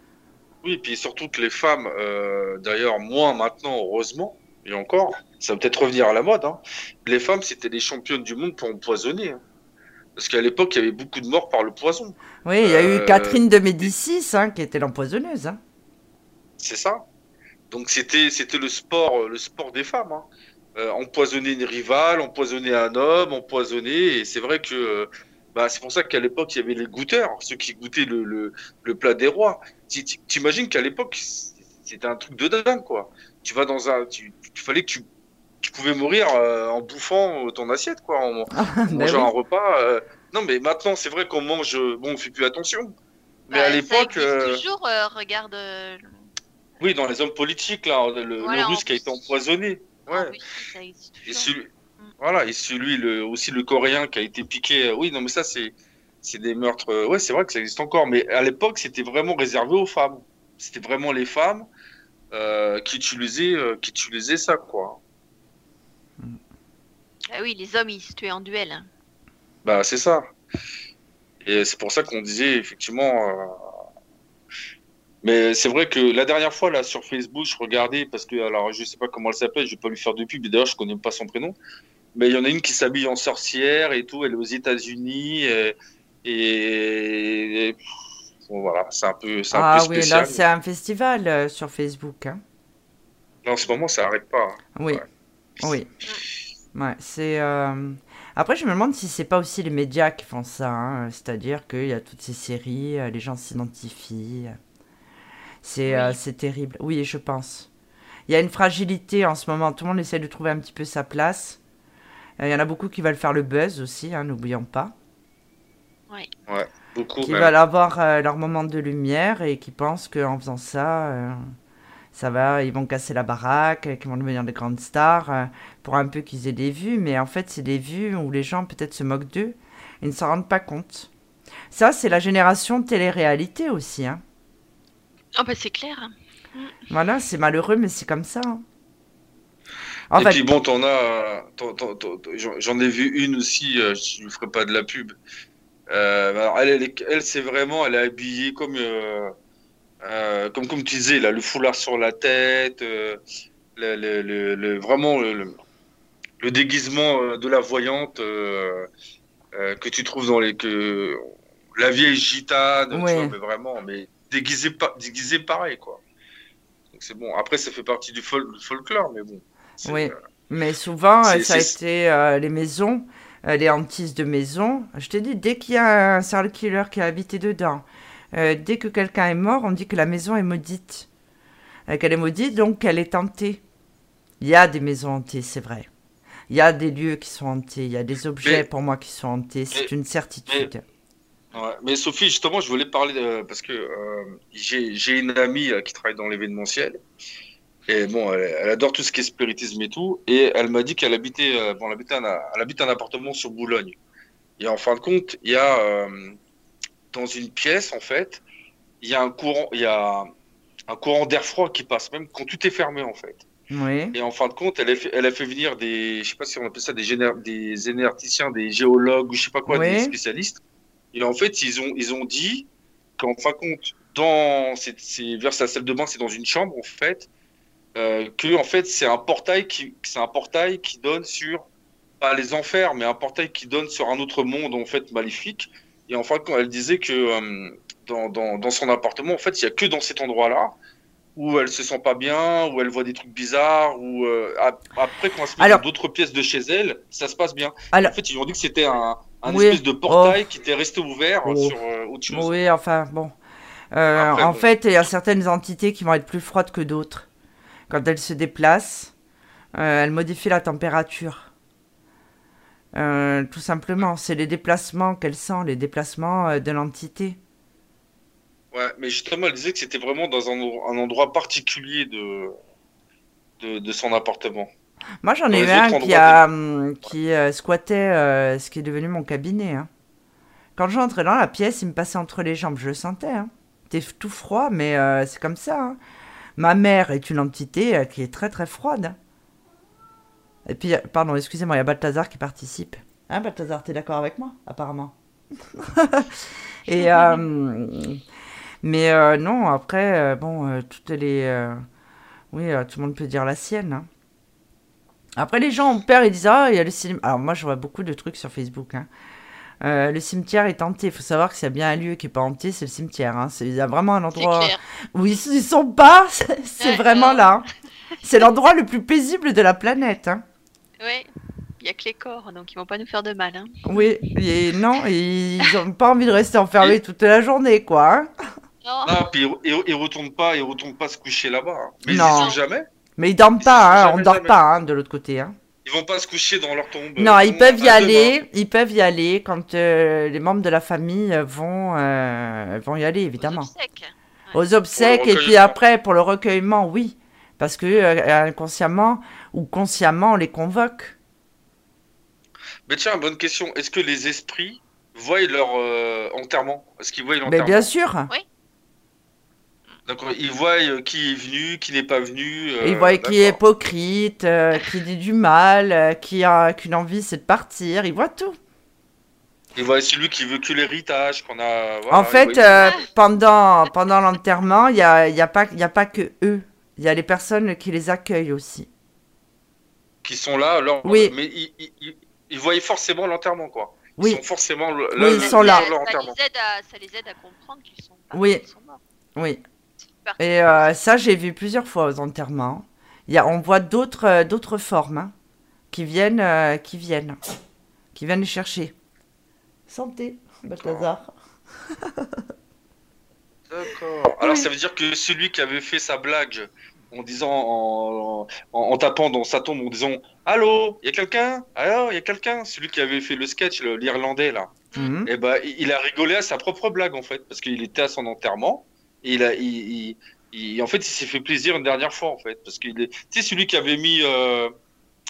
oui, puis surtout que les femmes, euh, d'ailleurs, moins maintenant, heureusement, Et encore, ça va peut-être revenir à la mode. Hein. Les femmes, c'était les championnes du monde pour empoisonner. Parce qu'à l'époque, il y avait beaucoup de morts par le poison. Oui, il y a eu euh, Catherine de Médicis qui était l'empoisonneuse. C'est ça. Donc c'était c'était le sport le sport des femmes. Euh, empoisonner une rivale, empoisonner un homme, empoisonner. Et c'est vrai que euh, bah, c'est pour ça qu'à l'époque il y avait les goûteurs, ceux qui goûtaient le, le, le plat des rois. Tu imagines qu'à l'époque c'était un truc de dingue quoi. Tu vas dans un, tu, il fallait que tu tu pouvais mourir euh, en bouffant ton assiette, quoi, en, ah, ben mangeant un repas. non, mais maintenant, c'est vrai qu'on mange. Bon, on fait plus attention. Mais à l'époque. toujours, regarde oui, dans les hommes politiques, là, le, russe qui a été empoisonné. Ah ouais. et celui, mm. Voilà, et celui, le, aussi le coréen qui a été piqué. Oui, non, mais ça, c'est, c'est des meurtres. Ouais, c'est vrai que ça existe encore. Mais à l'époque, c'était vraiment réservé aux femmes. C'était vraiment les femmes euh, qui, utilisaient, euh, qui utilisaient ça, quoi. Ah oui, les hommes, ils se tuaient en duel. Hein. Bah, c'est ça. Et c'est pour ça qu'on disait, effectivement. Euh, mais c'est vrai que la dernière fois, là, sur Facebook, je regardais, parce que, alors, je sais pas comment elle s'appelle, je vais pas lui faire de pub, d'ailleurs, je connais pas son prénom. Mais il y en a une qui s'habille en sorcière et tout, elle est aux États-Unis. Et, voilà, c'est un peu, c'est un ah, peu spécial. oui, là, c'est un festival euh, sur Facebook. Hein. en ce moment, ça arrête pas. Hein. Oui. Oui. Ouais, c'est. Euh, après, je me demande si c'est pas aussi les médias qui font ça. Hein. C'est-à-dire qu'il y a toutes ces séries, euh, les gens s'identifient. Euh, c'est terrible. Oui, je pense. Il y a une fragilité en ce moment. Tout le monde essaie de trouver un petit peu sa place. Euh, il y en a beaucoup qui veulent faire le buzz aussi, hein, n'oublions pas. Oui. Ouais, beaucoup. Qui veulent avoir euh, leur moment de lumière et qui pensent qu'en faisant ça, ça va, ils vont casser la baraque, qu'ils vont devenir des grandes stars pour un peu qu'ils aient des vues. Mais en fait, c'est des vues où les gens peut-être se moquent d'eux et ne s'en rendent pas compte. Ça, c'est la génération télé-réalité aussi. Hein. Ah bah c'est clair. Voilà, c'est malheureux, mais c'est comme ça. Hein. Et puis bon, t'en as, j'en ai vu une aussi, euh, je ne ferai pas de la pub. Euh, alors elle, elle, c'est vraiment, elle est habillée comme, euh, comme, comme tu disais, là, le foulard sur la tête, le, le, vraiment le, déguisement de la voyante que tu trouves dans les que la vieille gitane, mais vraiment, mais déguisé, déguisé pareil, quoi. Donc c'est bon. Après, ça fait partie du folklore, mais bon. Oui, euh, mais souvent, ça a été euh, les maisons, euh, les hantises de maison. Je t'ai dit, dès qu'il y a un serial killer qui a habité dedans, dès que quelqu'un est mort, on dit que la maison est maudite. qu'elle est maudite, donc qu'elle est hantée. Il y a des maisons hantées, c'est vrai. Il y a des lieux qui sont hantés, il y a des objets pour moi qui sont hantés, c'est une certitude. Ouais, mais Sophie, justement, je voulais parler de, parce que euh, j'ai une amie euh, qui travaille dans l'événementiel. Et bon, elle, adore tout ce qui est spiritisme et tout. Et elle m'a dit qu'elle habitait, euh, bon, elle habitait un, elle habite un appartement sur Boulogne. Et en fin de compte, il y a dans une pièce, en fait, il y a un courant, il y a un courant d'air froid qui passe, même quand tout est fermé, en fait. Oui. Et en fin de compte, elle a fait, elle a fait venir des, je sais pas si on appelle ça des, des énergéticiens, des géologues ou je sais pas quoi, des spécialistes et en fait, ils ont, ils ont dit qu'en fin de compte, dans, c'est, vers sa salle de bain, c'est dans une chambre, en fait, euh, que, en fait, c'est un portail qui, c'est un portail qui donne sur, pas les enfers, mais un portail qui donne sur un autre monde, en fait, maléfique. Et en quand elle disait que, euh, dans, dans, dans, son appartement, en fait, il y a que dans cet endroit-là où elle se sent pas bien, où elle voit des trucs bizarres, ou euh, après quand elle se met dans d'autres pièces de chez elle, ça se passe bien. En fait, ils ont dit que c'était un, un espèce de portail oh. qui était resté ouvert oh. sur euh, autre chose. Oui, enfin, bon. Euh, en fait, il y a certaines entités qui vont être plus froides que d'autres. Quand elles se déplacent, euh, elles modifient la température. tout simplement, c'est les déplacements qu'elles sentent, les déplacements de l'entité. Ouais, mais justement, elle disait que c'était vraiment dans un, un, endroit particulier de, de, de son appartement. Moi, j'en ai eu un qui, a, hum, qui euh, squattait euh, ce qui est devenu mon cabinet. Hein. Quand j'entrais dans la pièce, il me passait entre les jambes, je le sentais. Hein. C'était tout froid, mais euh, c'est comme ça. Hein. Ma mère est une entité qui est très très froide. Et puis, pardon, excusez-moi, il y a Balthazar qui participe. Hein, Balthazar, t'es d'accord avec moi Apparemment? Et, mais non, après, bon, toutes les. oui, tout le monde peut dire la sienne. Après, les gens ont peur, ils disent Ah, il y a le cinéma. Alors, moi, je vois beaucoup de trucs sur Facebook. hein. Euh, le cimetière est hanté. Il faut savoir que s'il y a bien un lieu qui est pas hanté, c'est le cimetière. hein. C'est il y a vraiment un endroit où ils, ils sont pas. C'est vraiment là. hein. C'est l'endroit le plus paisible de la planète. hein. Ouais. Il y a que les corps, donc ils vont pas nous faire de mal. Hein. Oui, et non, ils ont pas envie de rester enfermés toute la journée, quoi. hein. Non. Ah, puis ils, ils retournent pas, ils retournent pas se coucher là-bas. hein. Mais Non. ils y sont jamais. Mais ils dorment pas, hein. On dort jamais. pas hein, de l'autre côté. Hein. Ils vont pas se coucher dans leur tombe. Non, ils vont peuvent y aller. Ils peuvent y aller quand euh, les membres de la famille euh, vont euh, vont y aller, Aux évidemment. obsèques. Aux obsèques et puis après pour le recueillement, oui, parce que euh, inconsciemment ou consciemment on les convoque. Mais tiens, bonne question. Est-ce que les esprits voient leur euh, enterrement? Est-ce qu'ils voient Mais l'enterrement? bien sûr, D'accord. Ils voient euh, qui est venu, qui n'est pas venu. euh, ils voient qui est hypocrite, euh, qui dit du mal, euh, qui a qu'une envie c'est de partir. Ils voient tout. Ils voient celui qui veut que l'héritage, qu'on a. voilà, en fait, ils voient- euh, pendant, pendant l'enterrement, il n'y a, il y a, pas- il y a pas que eux. Il y a les personnes qui les accueillent aussi. qui sont là, alors. Oui. Mais ils, ils, ils- ils voyaient forcément l'enterrement, quoi. Ils Oui. sont forcément le- Oui, ils sont là. Ça, les aide à, ça les aide à comprendre qu'ils sont, pas- Oui. qu'ils sont morts. Oui. Et euh, ça, j'ai vu plusieurs fois aux enterrements. Il y a, on voit d'autres euh, d'autres formes hein, qui viennent, euh, qui viennent, qui viennent les chercher. Santé, Balthazar. D'accord. Alors ça veut dire que celui qui avait fait sa blague en disant, en, en, en tapant dans sa tombe, en disant Allô, il y a quelqu'un? Alors, il y a quelqu'un? Celui qui avait fait le sketch, le- l'Irlandais, là. Mhm. Eh ben, il il a rigolé à sa propre blague, en fait, parce qu'il était à son enterrement. Et il a, il, il- il- en fait, il s'est fait plaisir une dernière fois, en fait. Parce qu'il est. Tu sais, celui qui avait mis. euh,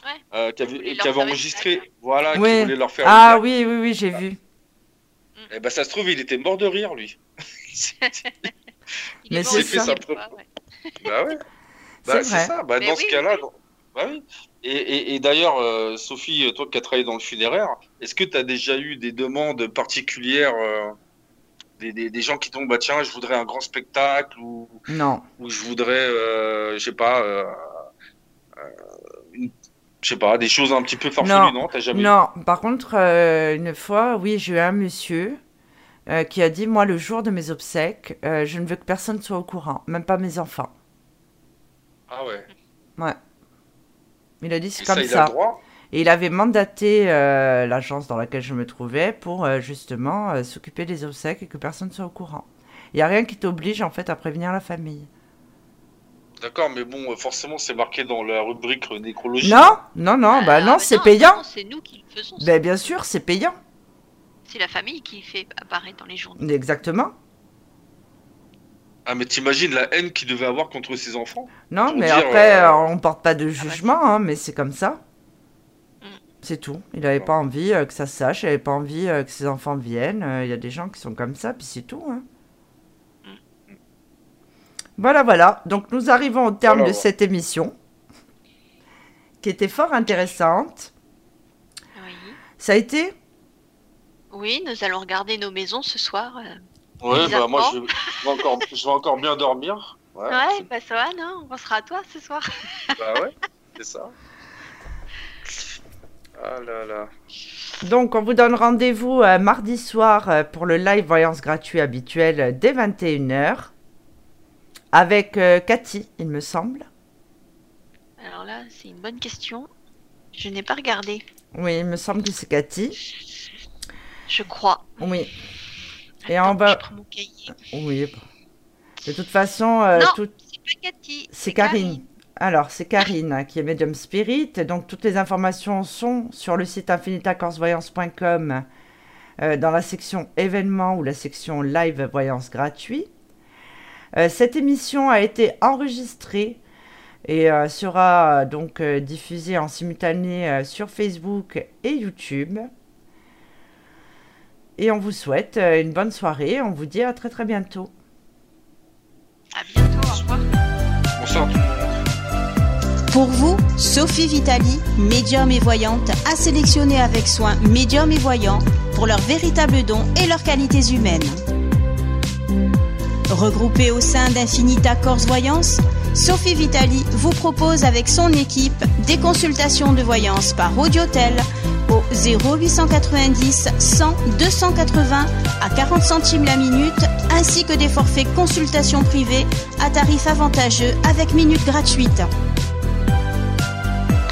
Ouais. euh, qui avait, qui avait enregistré. Voilà, qui voulait leur faire Ah oui, oui, oui, j'ai vu. Eh ben, ça se trouve, il était mort de rire, lui. Il Mais c'est ça. ouais. Bah ouais. C'est Bah, vrai. c'est ça. Bah, Mais dans oui, ce cas-là, oui. dans- bah oui. Et, et, et d'ailleurs, euh, Sophie, toi qui as travaillé dans le funéraire, est-ce que tu as déjà eu des demandes particulières, euh, des, des, des gens qui tombent, bah tiens, je voudrais un grand spectacle ou, Non, ou je voudrais, euh, je sais pas, euh, euh, une- je sais pas, des choses un petit peu farfelues, Non. non, T'as jamais non. Par contre, euh, une fois, oui, j'ai eu un monsieur euh, qui a dit, moi, le jour de mes obsèques, je ne veux que personne soit au courant, même pas mes enfants. Ah ouais. Il a dit, c'est ça, comme il a ça. le droit? Et il avait mandaté euh, l'agence dans laquelle je me trouvais pour euh, justement euh, s'occuper des obsèques et que personne ne soit au courant. Il n'y a rien qui t'oblige en fait à prévenir la famille. D'accord, mais bon, forcément, c'est marqué dans la rubrique nécrologie. Non, non, non, bah Ah, non, c'est payant. C'est nous qui le faisons. Ben bien sûr, c'est payant. C'est la famille qui fait apparaître dans les journaux. Exactement. Ah, mais t'imagines la haine qu'il devait avoir contre ses enfants? Non, mais dire, après, euh, on porte pas de bah, jugement, hein, mais c'est comme ça. C'est tout. Il n'avait pas envie euh, que ça se sache, il n'avait pas envie euh, que ses enfants viennent. Euh, Il y a des gens qui sont comme ça, puis c'est tout. hein. Voilà, voilà. Donc nous arrivons au terme Voilà, de cette émission, qui était fort intéressante. Oui. Ça a été? Oui, nous allons regarder nos maisons ce soir. euh. Ouais, bah moi, je vais encore, je vais encore bien dormir. Ouais, Ouais, bah ça va, non? On pensera à toi ce soir. Bah ouais, c'est ça. Ah là là. Donc, on vous donne rendez-vous euh, mardi soir euh, pour le live voyance gratuit habituel euh, dès 21h avec euh, Cathy, il me semble. Alors là, c'est une bonne question. Je n'ai pas regardé. Oui, il me semble que c'est Cathy. Je crois. Oui, Et en bas- Je prends mon cahier. oui. De toute façon, euh, non, tout- c'est pas Cathy. c'est Karine. Alors, c'est Karine qui est Medium Spirit. Donc, toutes les informations sont sur le site infinitacorsvoyance.com euh, dans la section événements ou la section live voyance gratuit. Euh, cette émission a été enregistrée et euh, sera donc euh, diffusée en simultané euh, sur Facebook et YouTube. Et on vous souhaite euh, une bonne soirée. On vous dit à très très bientôt. À bientôt, au revoir. Bonsoir tout le monde. Pour vous, Sophie Vitali, médium et voyante, a sélectionné avec soin médium et voyants pour leurs véritables dons et leurs qualités humaines. Regroupés au sein d'Infinita Corse Voyance, Sophie Vitali vous propose avec son équipe des consultations de voyance par audiotel au 0890 100 280 à 40 centimes la minute ainsi que des forfaits consultations privées à tarif avantageux avec minutes gratuites.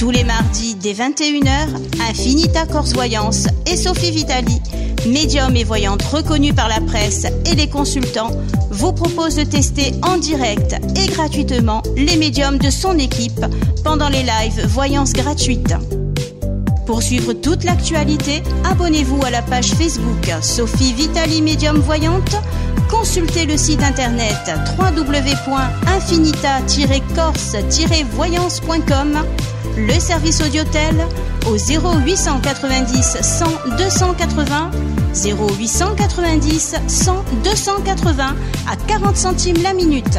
Tous les mardis dès 21h, Infinita Corse Voyance et Sophie Vitali, médium et voyante reconnue par la presse et les consultants, vous proposent de tester en direct et gratuitement les médiums de son équipe pendant les lives Voyance gratuites. Pour suivre toute l'actualité, abonnez-vous à la page Facebook Sophie Vitali Médium Voyante. Consultez le site internet www.infinita-corse-voyance.com, le service audiotel au 0890 100 280, 0890 100 280 à 40 centimes la minute.